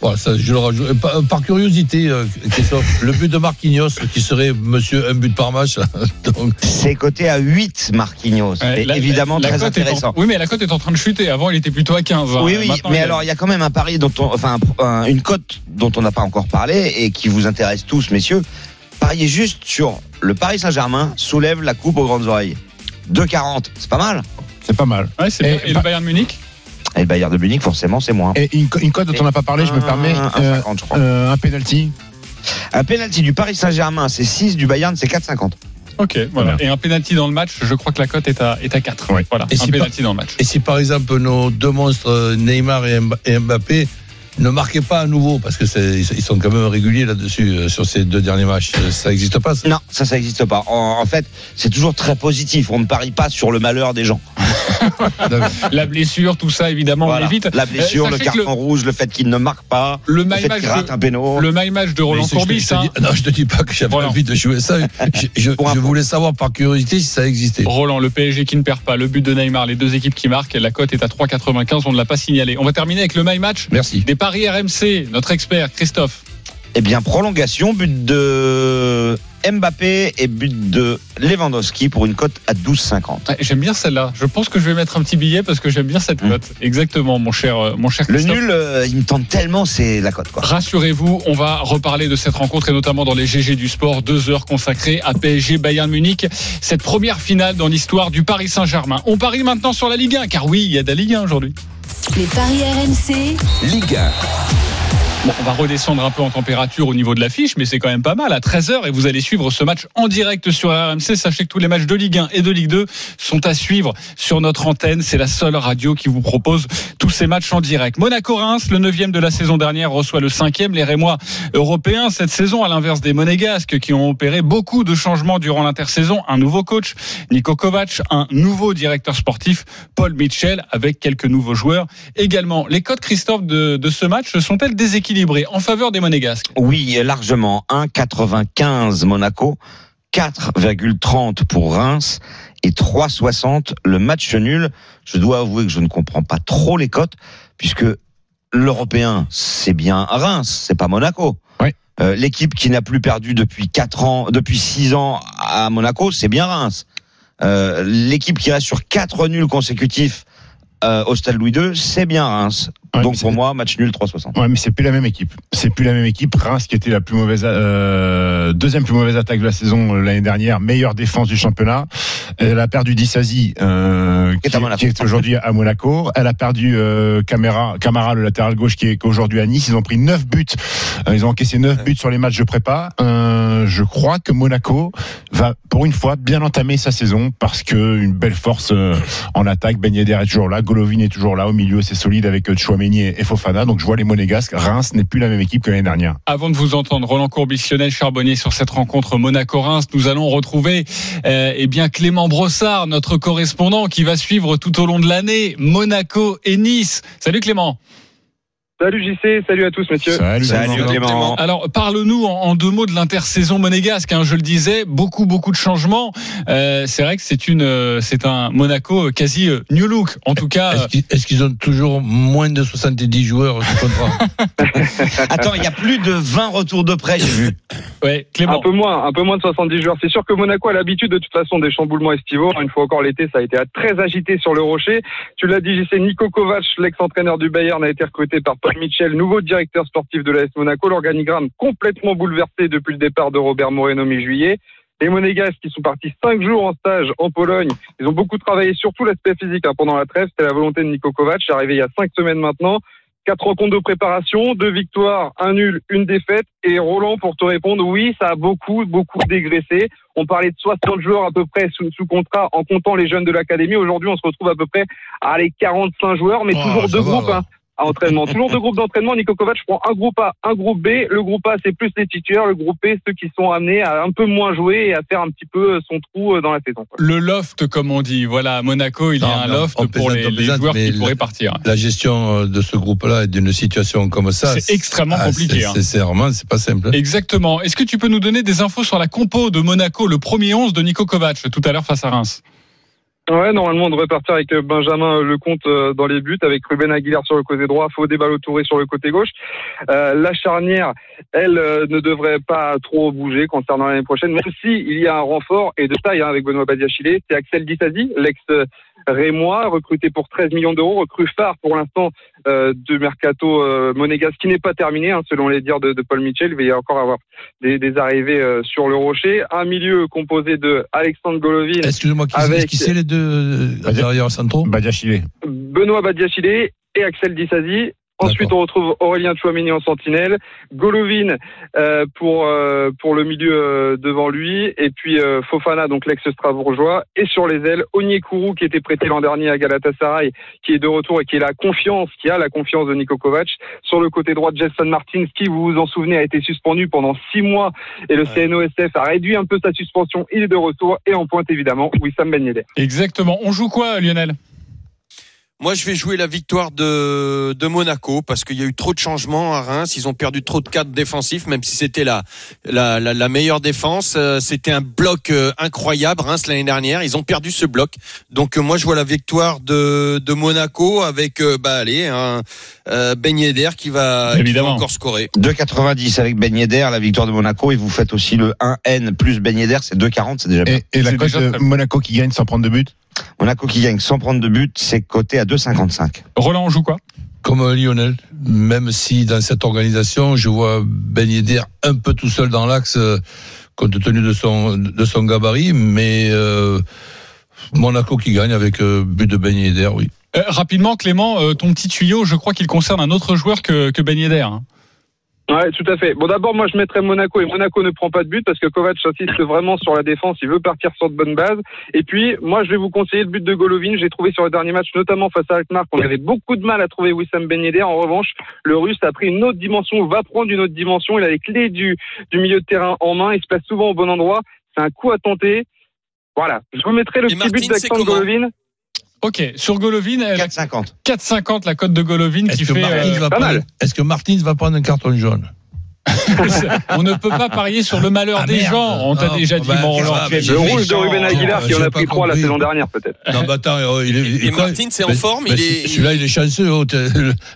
voilà, ça, je le rajoute. Euh, Par, par curiosité, euh, Christophe, le but de Marquinhos, qui serait monsieur un but par match, donc, C'est coté à 8, Marquinhos. Ouais, la- évidemment, la très en- intéressant. Oui, mais la cote est en train de chuter. Avant, il était plutôt à 15. hein. Oui, oui, Maintenant, mais il- alors il y a quand même un pari dont on, enfin un- un- une cote dont on n'a pas encore parlé et qui vous intéresse tous, messieurs. Pariez juste sur le Paris Saint-Germain soulève la coupe aux grandes oreilles. 2,40, c'est pas mal. C'est pas mal. Ouais, Et-. Et le Bayern Munich Et le Bayern de Munich, forcément, c'est moins. Et une, co- une cote dont on n'a pas parlé, je me permets. Un- un euh, 50, je crois. euh, un penalty. Un penalty du Paris Saint-Germain, c'est 6, du Bayern, c'est 4,50. Ok, voilà. Et un penalty dans le match, je crois que la cote est à, est à 4. Ouais. Voilà, Et un si penalty dans le match. Et si par exemple nos deux monstres, Neymar et Mbappé, ne marquaient pas à nouveau, parce que c'est- ils sont quand même réguliers là-dessus, euh, sur ces deux derniers matchs, euh, ça n'existe pas. ça? Non, ça, ça n'existe pas. En, en fait, c'est toujours très positif. On ne parie pas sur le malheur des gens. La blessure, tout ça, évidemment, Voilà. on évite. La blessure, Euh, le carton rouge, le fait qu'il ne marque pas, Le le my fait match qu'il rate de- un péno. Le my match de Roland Courbis, hein. dis- non, je te dis pas que j'avais envie de jouer ça. Je, je- voulais savoir par curiosité si ça existait. Roland, le PSG qui ne perd pas, le but de Neymar, les deux équipes qui marquent, la cote est à 3,95, on ne l'a pas signalé. On va terminer avec le my match Merci. des paris RMC, notre expert Christophe. Eh bien, prolongation, but de Mbappé et but de Lewandowski pour une cote à 12,50. Ouais, J'aime bien celle-là. Je pense que je vais mettre un petit billet parce que j'aime bien cette Mmh. cote. Exactement, mon cher, euh, mon cher Le Christophe. nul, euh, il me tente tellement, c'est la cote. Rassurez-vous, on va reparler de cette rencontre et notamment dans les GG du sport, deux heures consacrées à PSG Bayern Munich, cette première finale dans l'histoire du Paris Saint-Germain. On parie maintenant sur la Ligue 1, car oui, il y a de la Ligue 1 aujourd'hui. Les paris RMC, Ligue 1. Bon, on va redescendre un peu en température au niveau de l'affiche, mais c'est quand même pas mal à 13h et vous allez suivre ce match en direct sur RMC. Sachez que tous les matchs de Ligue 1 et de Ligue 2 sont à suivre sur notre antenne. C'est la seule radio qui vous propose tous ces matchs en direct. Monaco-Reims, le 9 de la saison dernière, reçoit le 5 les Rémois européens cette saison, à l'inverse des Monégasques qui ont opéré beaucoup de changements durant l'intersaison. Un nouveau coach, Nico Kovac, un nouveau directeur sportif, Paul Mitchell, avec quelques nouveaux joueurs. Également, les codes, Christophe, de, ce match sont-elles déséquilibrées? En faveur des Monégasques Oui, largement. 1,95 Monaco, 4,30 pour Reims et 3,60 le match nul. Je dois avouer que je ne comprends pas trop les cotes puisque l'européen, c'est bien Reims, c'est pas Monaco. Oui. Euh, L'équipe qui n'a plus perdu depuis 4 ans, depuis 6 ans à Monaco, c'est bien Reims. Euh, L'équipe qui reste sur 4 nuls consécutifs euh, au Stade Louis II, c'est bien Reims. Ouais, Donc pour moi, match nul 3,60. Ouais, mais c'est plus la même équipe. C'est plus la même équipe. Reims qui était la plus mauvaise, euh, deuxième plus mauvaise attaque de la saison euh, l'année dernière, meilleure défense du championnat. Elle a perdu Dissasi, euh, Qui est qui aujourd'hui à Monaco. Elle a perdu euh, Camara, Camara, le latéral gauche, qui est qu'aujourd'hui à Nice. Ils ont pris 9 buts. Ils ont encaissé 9 buts sur les matchs de prépa. Je crois que Monaco va, pour une fois, bien entamer sa saison parce que une belle force en attaque. Ben Yedder est toujours là, Golovin est toujours là. Au milieu, c'est solide avec euh, Chouameni et Fofana. Donc je vois les Monégasques. Reims n'est plus la même équipe que l'année dernière. Avant de vous entendre, Roland Courbis, Lionel Charbonnier sur cette rencontre Monaco-Reims, nous allons retrouver euh, eh bien Clément Brossard, notre correspondant qui va suivre tout au long de l'année Monaco et Nice. Salut Clément. Salut JC, salut à tous messieurs. Salut Clément. Alors parle-nous en, en deux mots de l'intersaison monégasque. hein. je le disais, beaucoup beaucoup de changements. Euh, c'est vrai que c'est une, euh, c'est un Monaco quasi euh, new look. En tout cas, Est-ce qu'ils est-ce qu'ils ont toujours moins de 70 joueurs sous contrat Attends, il y a plus de 20 retours de prêt, j'ai vu. ouais, Clément. Un peu moins, un peu moins de 70 joueurs. C'est sûr que Monaco a l'habitude de toute façon des chamboulements estivaux. Une fois encore l'été, ça a été très agité sur le rocher. Tu l'as dit, JC, Nico Kovac, l'ex-entraîneur du Bayern, a été recruté par Paul Mitchell, nouveau directeur sportif de l'AS Monaco. L'organigramme complètement bouleversé depuis le départ de Robert Moreno mi-juillet. Les Monégasques qui sont partis cinq jours en stage en Pologne, ils ont beaucoup travaillé, surtout l'aspect physique hein, pendant la trêve. C'était la volonté de Nico Kovac, arrivé il y a cinq semaines maintenant. quatre rencontres de préparation, deux victoires, un nul, une défaite. Et Roland, pour te répondre, oui, ça a beaucoup, beaucoup dégraissé. On parlait de 60 joueurs à peu près sous, sous contrat en comptant les jeunes de l'académie. Aujourd'hui, on se retrouve à peu près à les 45 joueurs, mais Oh, toujours deux groupes. hein, à entraînement. Toujours deux groupes d'entraînement. Nico Kovac prend un groupe A, un groupe B. Le groupe A, c'est plus les titulaires. Le groupe B, ceux qui sont amenés à un peu moins jouer et à faire un petit peu euh, son trou euh, dans la saison. quoi. Le loft, comme on dit. Voilà, à Monaco, il y Non, a un non, loft pour plaisante, les, joueurs qui pourraient partir. La gestion euh, de ce groupe-là et d'une situation comme ça. C'est extrêmement compliqué, c'est- hein. C'est c'est vraiment, c'est pas simple. hein. Exactement. Est-ce que tu peux nous donner des infos sur la compo de Monaco, le premier 11 de Nico Kovac tout à l'heure face à Reims? Ouais, normalement, on devrait partir avec euh, Benjamin Lecomte euh, dans les buts, avec Ruben Aguilar sur le côté droit, Fodé Balotouré sur le côté gauche. Euh, la charnière, elle, euh, ne devrait pas trop bouger concernant l'année prochaine, même si y a un renfort, et de taille, hein, avec Benoît Badiachile, c'est Axel Dissasi, l'ex euh, Rémois, recruté pour 13 millions d'euros, recrue phare pour l'instant euh, de Mercato euh, Monégas, qui n'est pas terminé, hein, selon les dires de, de Paul Mitchell. Il va y encore avoir des, des arrivées euh, sur le rocher. Un milieu composé de Alexandre Golovin, Excuse-moi, qui, Avec- qui c'est les deux euh, derrière centraux Badiachile. Benoît Badiachile et Axel Dissasi. Ensuite, on retrouve Aurélien Chouameni en sentinelle, Golovin euh, pour euh, pour le milieu euh, devant lui, et puis euh, Fofana, donc l'ex-strasbourgeois, et sur les ailes, Onyekuru qui était prêté l'an dernier à Galatasaray, qui est de retour et qui est la confiance, qui a la confiance de Nico Kovac. Sur le côté droit, Jason Martins, qui vous vous en souvenez a été suspendu pendant six mois, et le CNOSF a réduit un peu sa suspension. Il est de retour, et en pointe évidemment Wissam Ben Yedder. Exactement. On joue quoi, Lionel? Moi, je vais jouer la victoire de, de Monaco parce qu'il y a eu trop de changements à Reims. Ils ont perdu trop de cadres défensifs, même si c'était la, la, la, la meilleure défense. Euh, C'était un bloc euh, incroyable, Reims, l'année dernière. Ils ont perdu ce bloc. Donc, euh, moi, je vois la victoire de, de Monaco avec, bah, allez, un euh, Ben Yedder qui va, qui va Évidemment. encore scorer. 2,90 avec Ben Yedder, la victoire de Monaco, et vous faites aussi le 1N plus Ben Yedder, c'est 2,40, c'est déjà bien. Et, et la cote de Monaco qui gagne sans prendre de but? Monaco qui gagne sans prendre de but, c'est coté à 2,55. Roland, on joue quoi? Comme Lionel, même si dans cette organisation, je vois Ben Yedder un peu tout seul dans l'axe, euh, compte tenu de son, de son gabarit, mais euh, Monaco qui gagne avec euh, but de Ben Yedder, oui. Euh, Rapidement, Clément, euh, ton petit tuyau, je crois qu'il concerne un autre joueur que, que Ben Yedder. hein. Ouais, tout à fait. Bon, d'abord, moi, je mettrais Monaco et Monaco ne prend pas de but parce que Kovac insiste vraiment sur la défense. Il veut partir sur de bonnes bases. Et puis, moi, je vais vous conseiller le but de Golovin. J'ai trouvé sur le dernier match, notamment face à Alkmaar, qu'on avait beaucoup de mal à trouver Wissam Ben Yedder. En revanche, le Russe a pris une autre dimension, va prendre une autre dimension. Il a les clés du, du milieu de terrain en main. Il se place souvent au bon endroit. C'est un coup à tenter. Voilà. Je vous mettrai le Et petit Martin, but comment Golovin. Ok, sur Golovin, elle a 4,50. 4,50 la cote de Golovin qui fait. Martins euh, est-ce que Martins va prendre un carton jaune on ne peut pas parier sur le malheur Ah, des merde. gens. On t'a déjà dit, bah, mon Roland. tu es Le méchant. rouge de Ruben Aguilar qui en a pris trois la saison dernière, peut-être. Non, mais attends, euh, il est, Et quoi Martin, c'est en forme. mais Il est, Celui-là, il est chanceux. oh,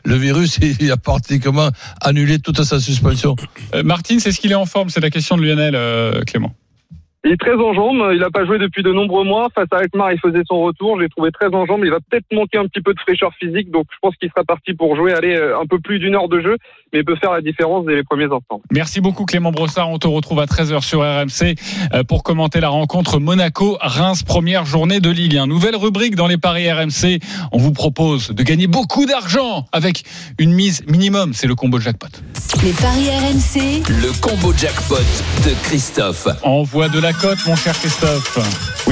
le virus, il a pratiquement annulé toute sa suspension. Euh, Martin, c'est ce qu'il est en forme? C'est la question de Lionel, euh, Clément. Il est très en jambes, il n'a pas joué depuis de nombreux mois. Face à Alkmaar, il faisait son retour. Je l'ai trouvé très en jambes. Il va peut-être manquer un petit peu de fraîcheur physique, donc je pense qu'il sera parti pour jouer aller euh, un peu plus d'une heure de jeu, mais il peut faire la différence dès les premiers instants. Merci beaucoup Clément Brossard. On te retrouve à 13h sur RMC euh, pour commenter la rencontre Monaco-Reims, première journée de Ligue 1. Nouvelle rubrique dans les paris RMC. On vous propose de gagner beaucoup d'argent avec une mise minimum. C'est le combo jackpot. Les paris RMC, Le combo jackpot de Christophe. Envoie de la cote, mon cher Christophe.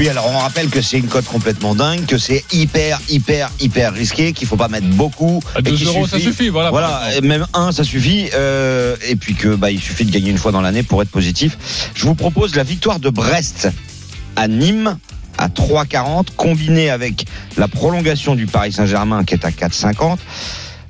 Oui, alors on rappelle que c'est une cote complètement dingue, que c'est hyper, hyper, hyper risqué, qu'il faut pas mettre beaucoup. À et 2 qu'il euros, ça suffit. Voilà. Voilà, même un, ça suffit. euh, et puis que bah, il suffit de gagner une fois dans l'année pour être positif. Je vous propose la victoire de Brest à Nîmes à 3,40, combinée avec la prolongation du Paris Saint-Germain qui est à 4,50.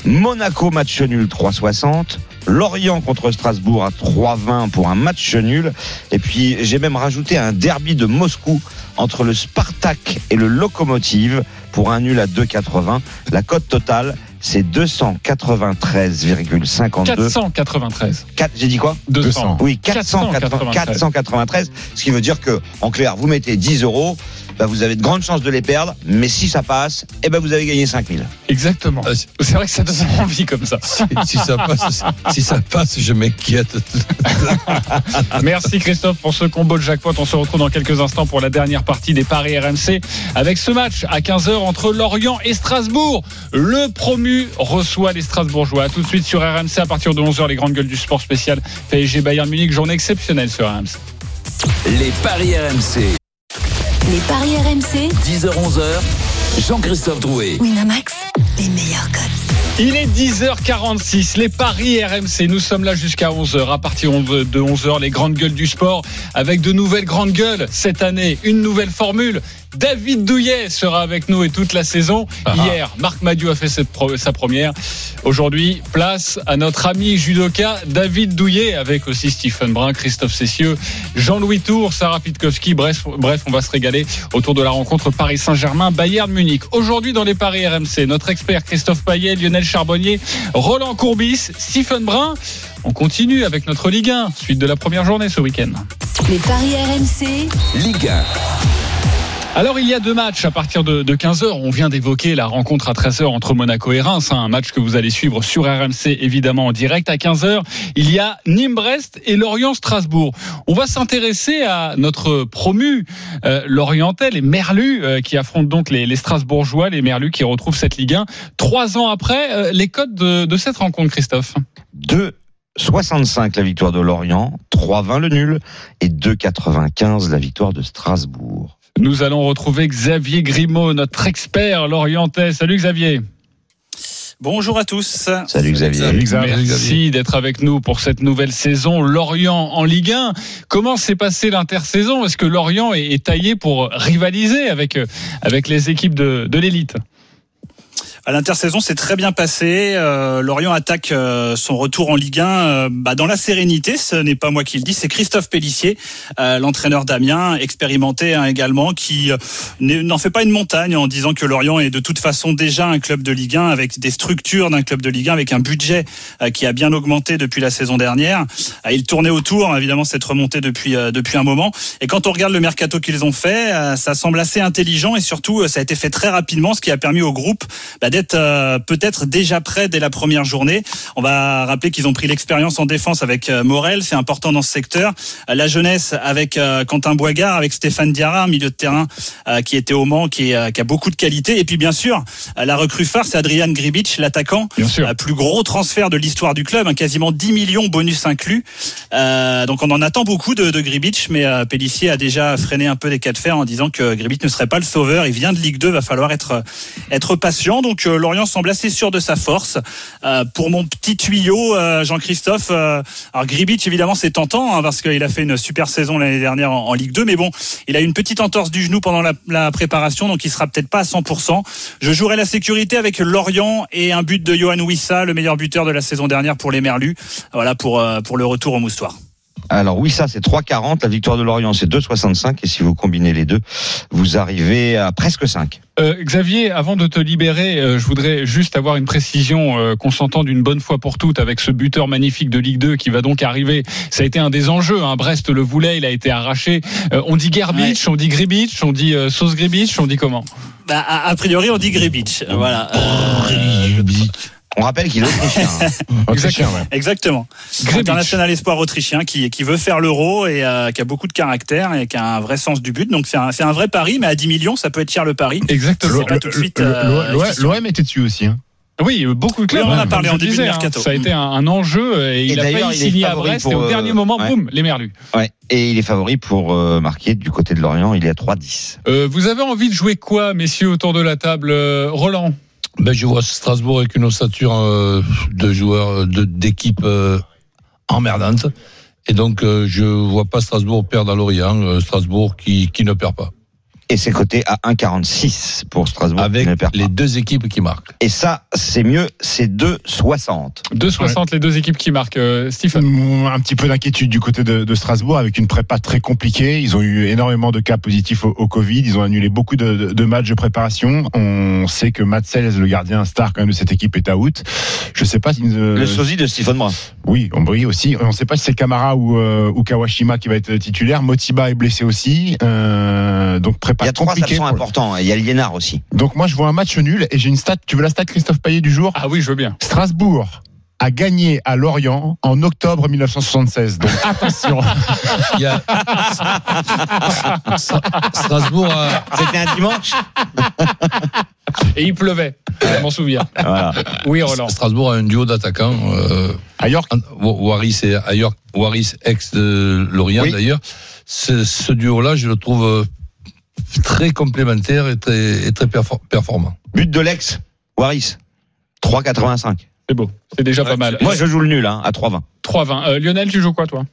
Monaco match nul 3,60. Lorient contre Strasbourg à 3,20 pour un match nul. Et puis j'ai même rajouté un derby de Moscou entre le Spartak et le Lokomotiv pour un nul à 2,80. La cote totale, c'est 293,52. 493. Quatre- J'ai dit quoi? 200. Oui, 493. 493. Ce qui veut dire que, en clair, vous mettez 10 euros. Bah, vous avez de grandes chances de les perdre. Mais si ça passe, eh ben, vous avez gagné 5000. Exactement. Si- C'est vrai que ça donne envie comme ça. si, si ça passe, si ça passe, je m'inquiète. Merci Christophe pour ce combo de jackpot. On se retrouve dans quelques instants pour la dernière partie des paris RMC avec ce match à 15h entre Lorient et Strasbourg. Le promu reçoit les Strasbourgeois. À tout de suite sur RMC à partir de 11h les grandes gueules du sport spécial PSG Bayern Munich. Journée exceptionnelle sur RMC. Les paris RMC. Les paris RMC. 10h-11h. Jean-Christophe Drouet. Winamax, les meilleurs codes. Il est 10h46, les paris RMC. Nous sommes là jusqu'à 11h. À partir de 11h, les grandes gueules du sport avec de nouvelles grandes gueules. Cette année, une nouvelle formule. David Douillet sera avec nous et toute la saison. Ah. Hier, Marc Madiou a fait sa première. Aujourd'hui, place à notre ami judoka David Douillet avec aussi Stephen Brun, Christophe Cessieux, Jean-Louis Tour, Sarah Pitkowski. Bref, bref, on va se régaler autour de la rencontre Paris Saint-Germain, Bayern Munich. Aujourd'hui, dans les paris RMC, notre expert Christophe Payet, Lionel Charbonnier, Roland Courbis, Stephen Brun. On continue avec notre Ligue 1, suite de la première journée ce week-end. Les paris RMC. Ligue 1. Alors il y a deux matchs à partir de, 15h. On vient d'évoquer la rencontre à 13h entre Monaco et Reims, hein, un match que vous allez suivre sur RMC évidemment en direct. À 15h, il y a Nîmes-Brest et Lorient-Strasbourg. On va s'intéresser à notre promu euh, Lorientais, les Merlus, euh, qui affrontent donc les, Strasbourgeois, les Merlus qui retrouvent cette Ligue 1. Trois ans après, euh, les codes de, de cette rencontre, Christophe? 2,65 la victoire de Lorient, 3,20 le nul et 2,95 la victoire de Strasbourg. Nous allons retrouver Xavier Grimaud, notre expert lorientais. Salut Xavier. Bonjour à tous. Salut Xavier. Salut, Xavier. Merci d'être avec nous pour cette nouvelle saison Lorient en Ligue 1. Comment s'est passée l'intersaison? Est-ce que Lorient est, taillé pour rivaliser avec, euh, avec les équipes de, de l'élite? À l'intersaison, c'est très bien passé. Euh, Lorient attaque euh, son retour en Ligue 1 euh, bah, dans la sérénité. Ce n'est pas moi qui le dis, c'est Christophe Pellissier, euh, l'entraîneur d'Amiens, expérimenté hein, également, qui euh, n'en fait pas une montagne en disant que Lorient est de toute façon déjà un club de Ligue 1 avec des structures d'un club de Ligue 1, avec un budget qui a bien augmenté depuis la saison dernière. Il tournait autour, évidemment, cette remontée depuis depuis un moment. Et quand on regarde le mercato qu'ils ont fait, ça semble assez intelligent et surtout, ça a été fait très rapidement, ce qui a permis au groupe bah, d'être euh, peut-être déjà prêt dès la première journée. On va rappeler qu'ils ont pris l'expérience en défense avec euh, Morel, c'est important dans ce secteur. Euh, la jeunesse avec euh, Quentin Boigard, avec Stéphane Diarra, milieu de terrain euh, qui était au Mans, qui, est, euh, qui a beaucoup de qualité. Et puis bien sûr, la recrue phare, c'est Adrian Gribic, l'attaquant. Bien sûr. Euh, plus gros transfert de l'histoire du club, hein, quasiment 10 millions bonus inclus. Euh, donc on en attend beaucoup de, de Gribic, mais euh, Pellissier a déjà freiné un peu des cas de fer en disant que Gribic ne serait pas le sauveur. Il vient de Ligue 2, va falloir être être patient. Donc euh, Lorient semble assez sûr de sa force. Euh, pour mon petit tuyau, euh, Jean-Christophe, euh, alors Gribic évidemment c'est tentant hein, parce qu'il a fait une super saison l'année dernière en, Ligue 2, mais bon, il a une petite entorse du genou pendant la, la préparation, donc il sera peut-être pas à 100%. Je jouerai la sécurité avec Lorient et un but de Johan Wissa, le meilleur buteur de la saison dernière pour les Merlus. Voilà pour pour le retour au moustoir. Alors oui, ça c'est 3,40. La victoire de Lorient c'est 2,65. Et si vous combinez les deux, vous arrivez à presque 5. Euh, Xavier, avant de te libérer, euh, je voudrais juste avoir une précision euh, qu'on s'entende une bonne fois pour toutes avec ce buteur magnifique de Ligue 2 qui va donc arriver. Ça a été un des enjeux. Hein. Brest le voulait, il a été arraché. Euh, on dit Gerbic, on dit Gribic, on dit euh, Sauce Gribic, on dit comment? Bah, a, a priori on dit Gribic. Voilà. Euh, On rappelle qu'il est autrichien. hein. Autrichien, ouais. Exactement. International espoir autrichien qui, qui veut faire l'euro et euh, qui a beaucoup de caractère et qui a un vrai sens du but. Donc c'est un, c'est un vrai pari, mais à 10 millions, ça peut être cher le pari. Exactement. De euh. L'OM était dessus aussi. Hein. Oui, beaucoup de clubs. Oui, on en a hein, parlé en début de disais, hein. mercato. Ça a été un, un enjeu euh, et, Et il a d'ailleurs, failli signer à Brest pour, et au euh, dernier moment, ouais. boum, les Merlus. Ouais. Et il est favori pour euh, marquer du côté de Lorient. Il est à 3,10. Euh, vous avez envie de jouer quoi, messieurs, autour de la table Euh, Roland? Ben, je vois Strasbourg avec une ossature euh, de joueurs de- d'équipe euh, emmerdante. Et donc, euh, je vois pas Strasbourg perdre à Lorient. euh, Strasbourg qui ne perd pas. Et c'est coté à 1,46 pour Strasbourg. Avec qui ne perd les deux équipes qui marquent. Et ça, c'est mieux, c'est 2,60. 2,60 les deux équipes qui marquent. Euh, Stephen Mm, Un petit peu d'inquiétude du côté de, de Strasbourg avec une prépa très compliquée. Ils ont eu énormément de cas positifs au, au Covid. Ils ont annulé beaucoup de, de- de matchs de préparation. On sait que Matt Sells, le gardien star quand même de cette équipe, est out. Je sais pas si euh, Le sosie de Stephen Brun. oui, on brille aussi. On ne sait pas si c'est Kamara ou, euh, ou Kawashima qui va être titulaire. Motiba est blessé aussi. Euh, donc pas Il y a trois absents pour- importants. Il y a Liénard aussi. Donc moi je vois un match nul et j'ai une stat. Tu veux la stat Christophe Payet du jour? Ah oui, je veux bien. Strasbourg a gagné à Lorient en octobre 1976. Donc attention. Il y a Strasbourg a, C'était un dimanche? Et il pleuvait, je m'en souviens. Voilà. Oui, Roland. Strasbourg a un duo d'attaquants. Euh, À York. Waris et à York, Waris ex de Lorient Oui. d'ailleurs. Ce, ce duo-là, je le trouve euh, très complémentaire et très, et très perfor- performant. But de l'ex. Waris. 3,85. C'est beau. C'est déjà pas mal. Moi, je joue le nul, hein, à 3,20. 3-20. Euh, Lionel, tu joues quoi, toi?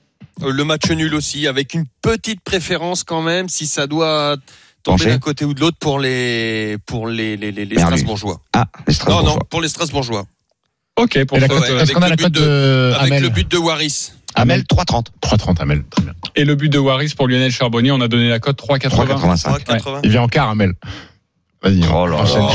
Euh, Le match nul aussi, avec une petite préférence quand même, si ça doit tomber d'un côté ou de l'autre pour les pour les les, les. Strasbourgeois. Ah, les Non Strasbourgeois. non, pour les Strasbourgeois. Ok, pour Est-ce avec qu'on a le la but cote de Avec Amel le but de Waris. Amel 3,30. 3,30 Amel. Très bien. Et le but de Waris pour Lionel Charbonnier, on a donné la cote 3,80. 3,85. 3,80. Il vient en quart Amel. Vas-y. Oh là là.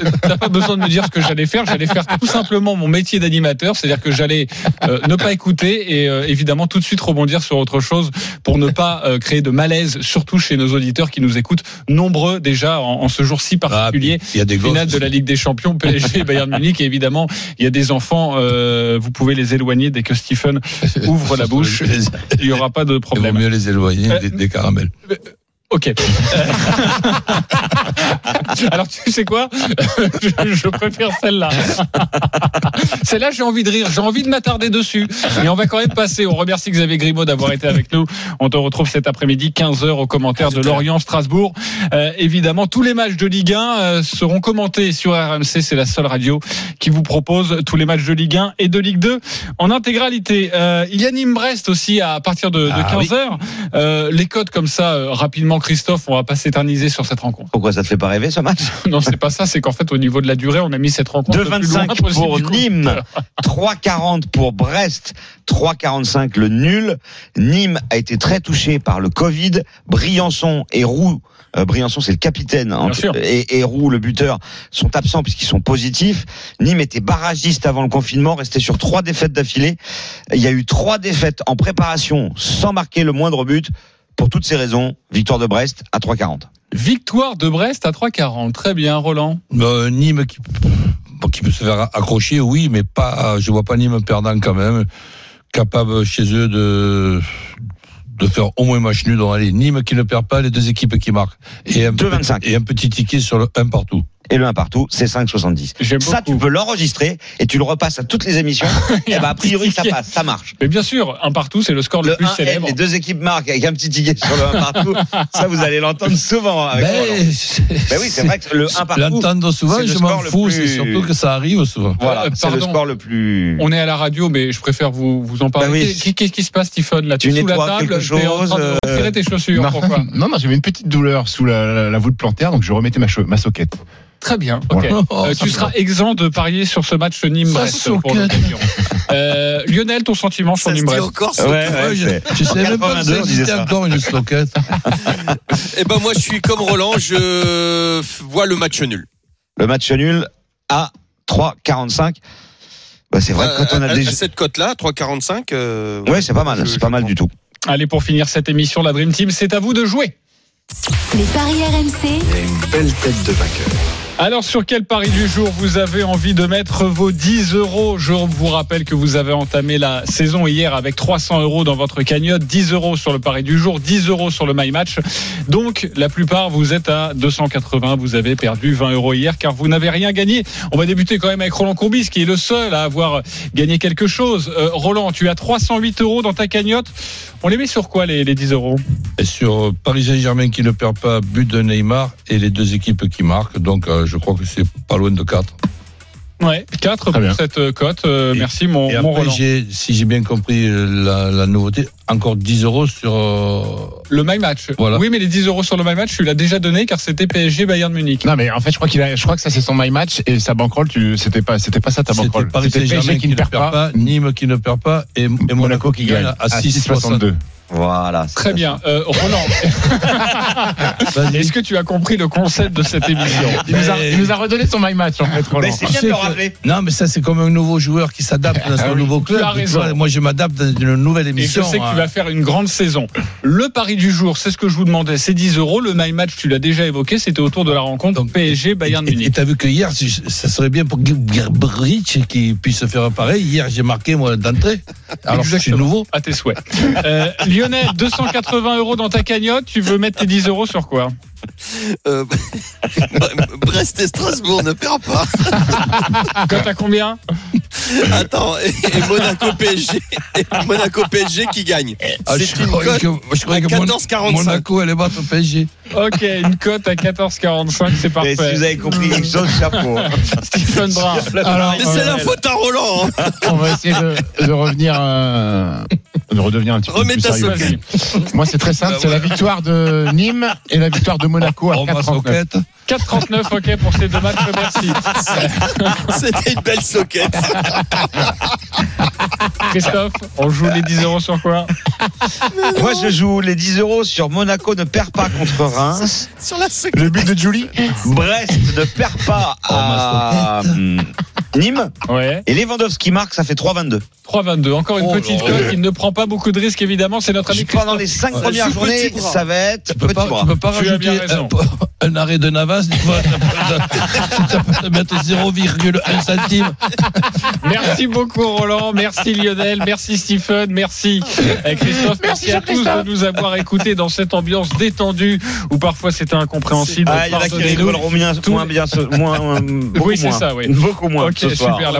T'as pas besoin de me dire ce que j'allais faire. J'allais faire tout simplement mon métier d'animateur, c'est-à-dire que j'allais euh, ne pas écouter et euh, évidemment tout de suite rebondir sur autre chose pour ne pas euh, créer de malaise, surtout chez nos auditeurs qui nous écoutent nombreux déjà en, en ce jour si particulier. Il y a des Finale de la Ligue des Champions, PSG et Bayern Munich. Et évidemment, il y a des enfants. euh, vous pouvez les éloigner dès que Stephen ouvre la bouche. Il n'y aura pas de Il vaut problème. mieux les éloigner Euh, des, des caramels. Ok. Euh, Alors tu sais quoi? Je, je préfère celle-là. celle-là, j'ai envie de rire, j'ai envie de m'attarder dessus. Mais on va quand même passer. On remercie Xavier Grimaud d'avoir été avec nous. On te retrouve cet après-midi 15h au commentaire de Lorient Strasbourg. Euh, évidemment, tous les matchs de Ligue 1 euh, seront commentés sur RMC. C'est la seule radio qui vous propose tous les matchs de Ligue 1 et de Ligue 2 en intégralité. Euh, il y a Nîmes-Brest aussi à partir de, de Ah 15h. Euh, les codes comme ça, euh, Christophe, on va pas s'éterniser sur cette rencontre. Pourquoi ça te fait pas rêver ce match Non, c'est pas ça, c'est qu'en fait, au niveau de la durée, on a mis cette rencontre le plus loin 2,25 possible pour. Nîmes, 3,40 pour Brest, 3,45 le nul. Nîmes a été très touché par le Covid. Briançon et Roux, euh, Briançon c'est le capitaine, hein, et, et Roux le buteur sont absents puisqu'ils sont positifs. Nîmes était barragiste avant le confinement, resté sur trois défaites d'affilée. Il y a eu trois défaites en préparation sans marquer le moindre but. Pour toutes ces raisons, victoire de Brest à 3,40. Victoire de Brest à 3,40. Très bien, Roland. Euh, Nîmes qui, peut se faire accrocher, oui, mais pas. Je vois pas Nîmes perdant quand même, capable chez eux de de faire au moins match nul. Donc allez, Nîmes qui ne perd pas, les deux équipes qui marquent et un, 2,25. et un petit ticket sur le 1 partout. Et le 1 partout, c'est 5,70. J'aime Ça, tu peux l'enregistrer et tu le repasses à toutes les émissions. Et a bah, a priori, petit ça ticket. passe, ça marche. Mais bien sûr, un partout, c'est le score le, Le plus 1 célèbre. les deux équipes marquent avec un petit ticket sur le 1 partout. ça, vous allez l'entendre souvent avec. Ben, c'est- Ben oui, c'est vrai que le 1 partout. L'entendre souvent, je m'en fous. plus- C'est surtout que ça arrive souvent. Voilà, Euh, c'est le score le plus. On est à la radio, mais je préfère vous, vous en parler. Oui. Qu'est- Qu'est-ce qui se passe, Stephen Là, Tu es sous la table, quelque t'es en train de chose, retirer tes chaussures. Non, Pourquoi? Non, non, j'avais une petite douleur sous la, voûte plantaire, donc je remettais ma soquette. Très bien. ok. Voilà. Euh, tu seras exempt de parier sur ce match Nîmes-Brest. Ça, pour l'occasion. Euh, Lionel, ton sentiment sur Nîmes-Brest encore. Ouais, ouais, Ouais, je, c'est- je sais même pas 82, si ça on existait encore une sloquette. Eh ben moi je suis comme Roland, je vois le match nul. Le match nul à 3,45. Bah, c'est vrai que quand on à, a à- déjà. à cette cote là, 3,45. Euh, Ouais, c'est pas mal, je- c'est je pas mal prends. du tout. Allez, pour finir cette émission, la Dream Team, c'est à vous de jouer. Les paris RMC, Alors, sur quel pari du jour vous avez envie de mettre vos 10 euros? Je vous rappelle que vous avez entamé la saison hier avec 300 euros dans votre cagnotte, 10 euros sur le pari du jour, 10 euros sur le My Match. Donc, la plupart, vous êtes à 280. Vous avez perdu 20 euros hier car vous n'avez rien gagné. On va débuter quand même avec Roland Courbis, qui est le seul à avoir gagné quelque chose. Euh, Roland, tu as 308 euros dans ta cagnotte. On les met sur quoi, les, les 10 euros? Sur Paris Saint-Germain qui ne perd pas, but de Neymar et les deux équipes qui marquent. Donc euh, je crois que c'est pas loin de 4. Ouais, 4 Très pour bien. cette euh, cote. Euh, merci, mon, Et mon après, Roland. j'ai, si j'ai bien compris euh, la, la nouveauté, encore 10 euros sur. euh, Le My Match. Voilà. Oui, mais les 10 euros sur le My Match, tu l'as déjà donné car c'était PSG Bayern Munich. Non, mais en fait, je crois qu'il a, je crois que ça c'est son my match et sa bankroll, tu, c'était pas, c'était pas ça ta C'était bankroll. Paris Saint-Germain PSG qui ne perd pas, Nîmes qui ne perd pas et, et Monaco qui gagne à 6,62. 6,62. Voilà. c'est Très bien. Euh, Roland, Vas-y. est-ce que tu as compris le concept de cette émission Il nous, a, il nous a redonné son my match en fait, Roland. Mais c'est bien de le que-. Non, mais ça, c'est comme un nouveau joueur qui s'adapte dans son Ah oui, nouveau club. tu as raison. vois, Moi, je m'adapte dans une nouvelle Et je émission. sais que tu tu vas faire une grande saison. Le pari du jour, c'est ce que je vous demandais, c'est 10 euros. Le my match, tu l'as déjà évoqué, c'était autour de la rencontre PSG Bayern Et- Et Munich. t'as vu que hier, ça serait bien pour Gerbrich qui puisse faire pareil. Hier, j'ai marqué moi d'entrée. Alors je suis nouveau. À tes souhaits. Euh, Lionel, 280 euros dans ta cagnotte, tu veux mettre tes 10 euros sur quoi? Euh, Brest et Strasbourg ne perd pas. Cote à combien Attends, et, et Monaco PSG, et Monaco PSG qui gagne. Ah, C'est je une croyais cote que, je croyais à que Mon- 14,45. Monaco allait battre au PSG. Ok, une cote à 14,45, c'est Et parfait. si vous avez compris quelque chose, chapeau. Stephen Brun. Alors, Mais c'est la euh, faute à Roland. hein. on va essayer de, de revenir, euh, redevenir un petit peu plus sérieux. Moi c'est très simple, c'est la victoire de Nîmes et la victoire de Monaco à On va 4,39. soquette. 4,39, ok, pour ces deux matchs, merci. C'était une belle soquette. Christophe, on joue les 10 euros sur quoi? Moi, je joue les 10 euros sur Monaco ne perd pas contre Reims. Sur la soquette. Le but de Julie? Brest ne perd pas à hum, Nîmes. Ouais. Et Lewandowski marque, ça fait 3-22. 3,22. Encore une Oh petite cote. Il ne prend pas beaucoup de risques, évidemment. C'est notre ami Pendant Christophe. les 5 Ouais. premières journées, ça va être Tu peux petit pas, bras. tu peux pas Tu rajouter un, un arrêt de Navas. Tu vas, ça peut te mettre 0,1 centime. Merci beaucoup, Roland. Merci, Lionel. Merci, Stephen. Merci, euh, Christophe. Merci, à tous de nous avoir écoutés dans cette ambiance détendue où parfois c'était incompréhensible. Ah, il y en a qui rigoleront bien, Tout- moins bien, ce- moins, beaucoup Oui, c'est moins. ça, oui. Beaucoup moins Ok, ce soir. super.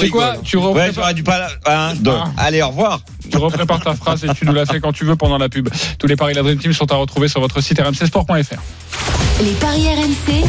C'est quoi. Tu Ouais, j'aurais dû pas. Un, deux. Ah. Allez, au revoir. Tu reprépares ta phrase et tu nous la fais quand tu veux pendant la pub. Tous les paris de la Dream Team sont à retrouver sur votre site rmcsport.fr. Les paris RMC.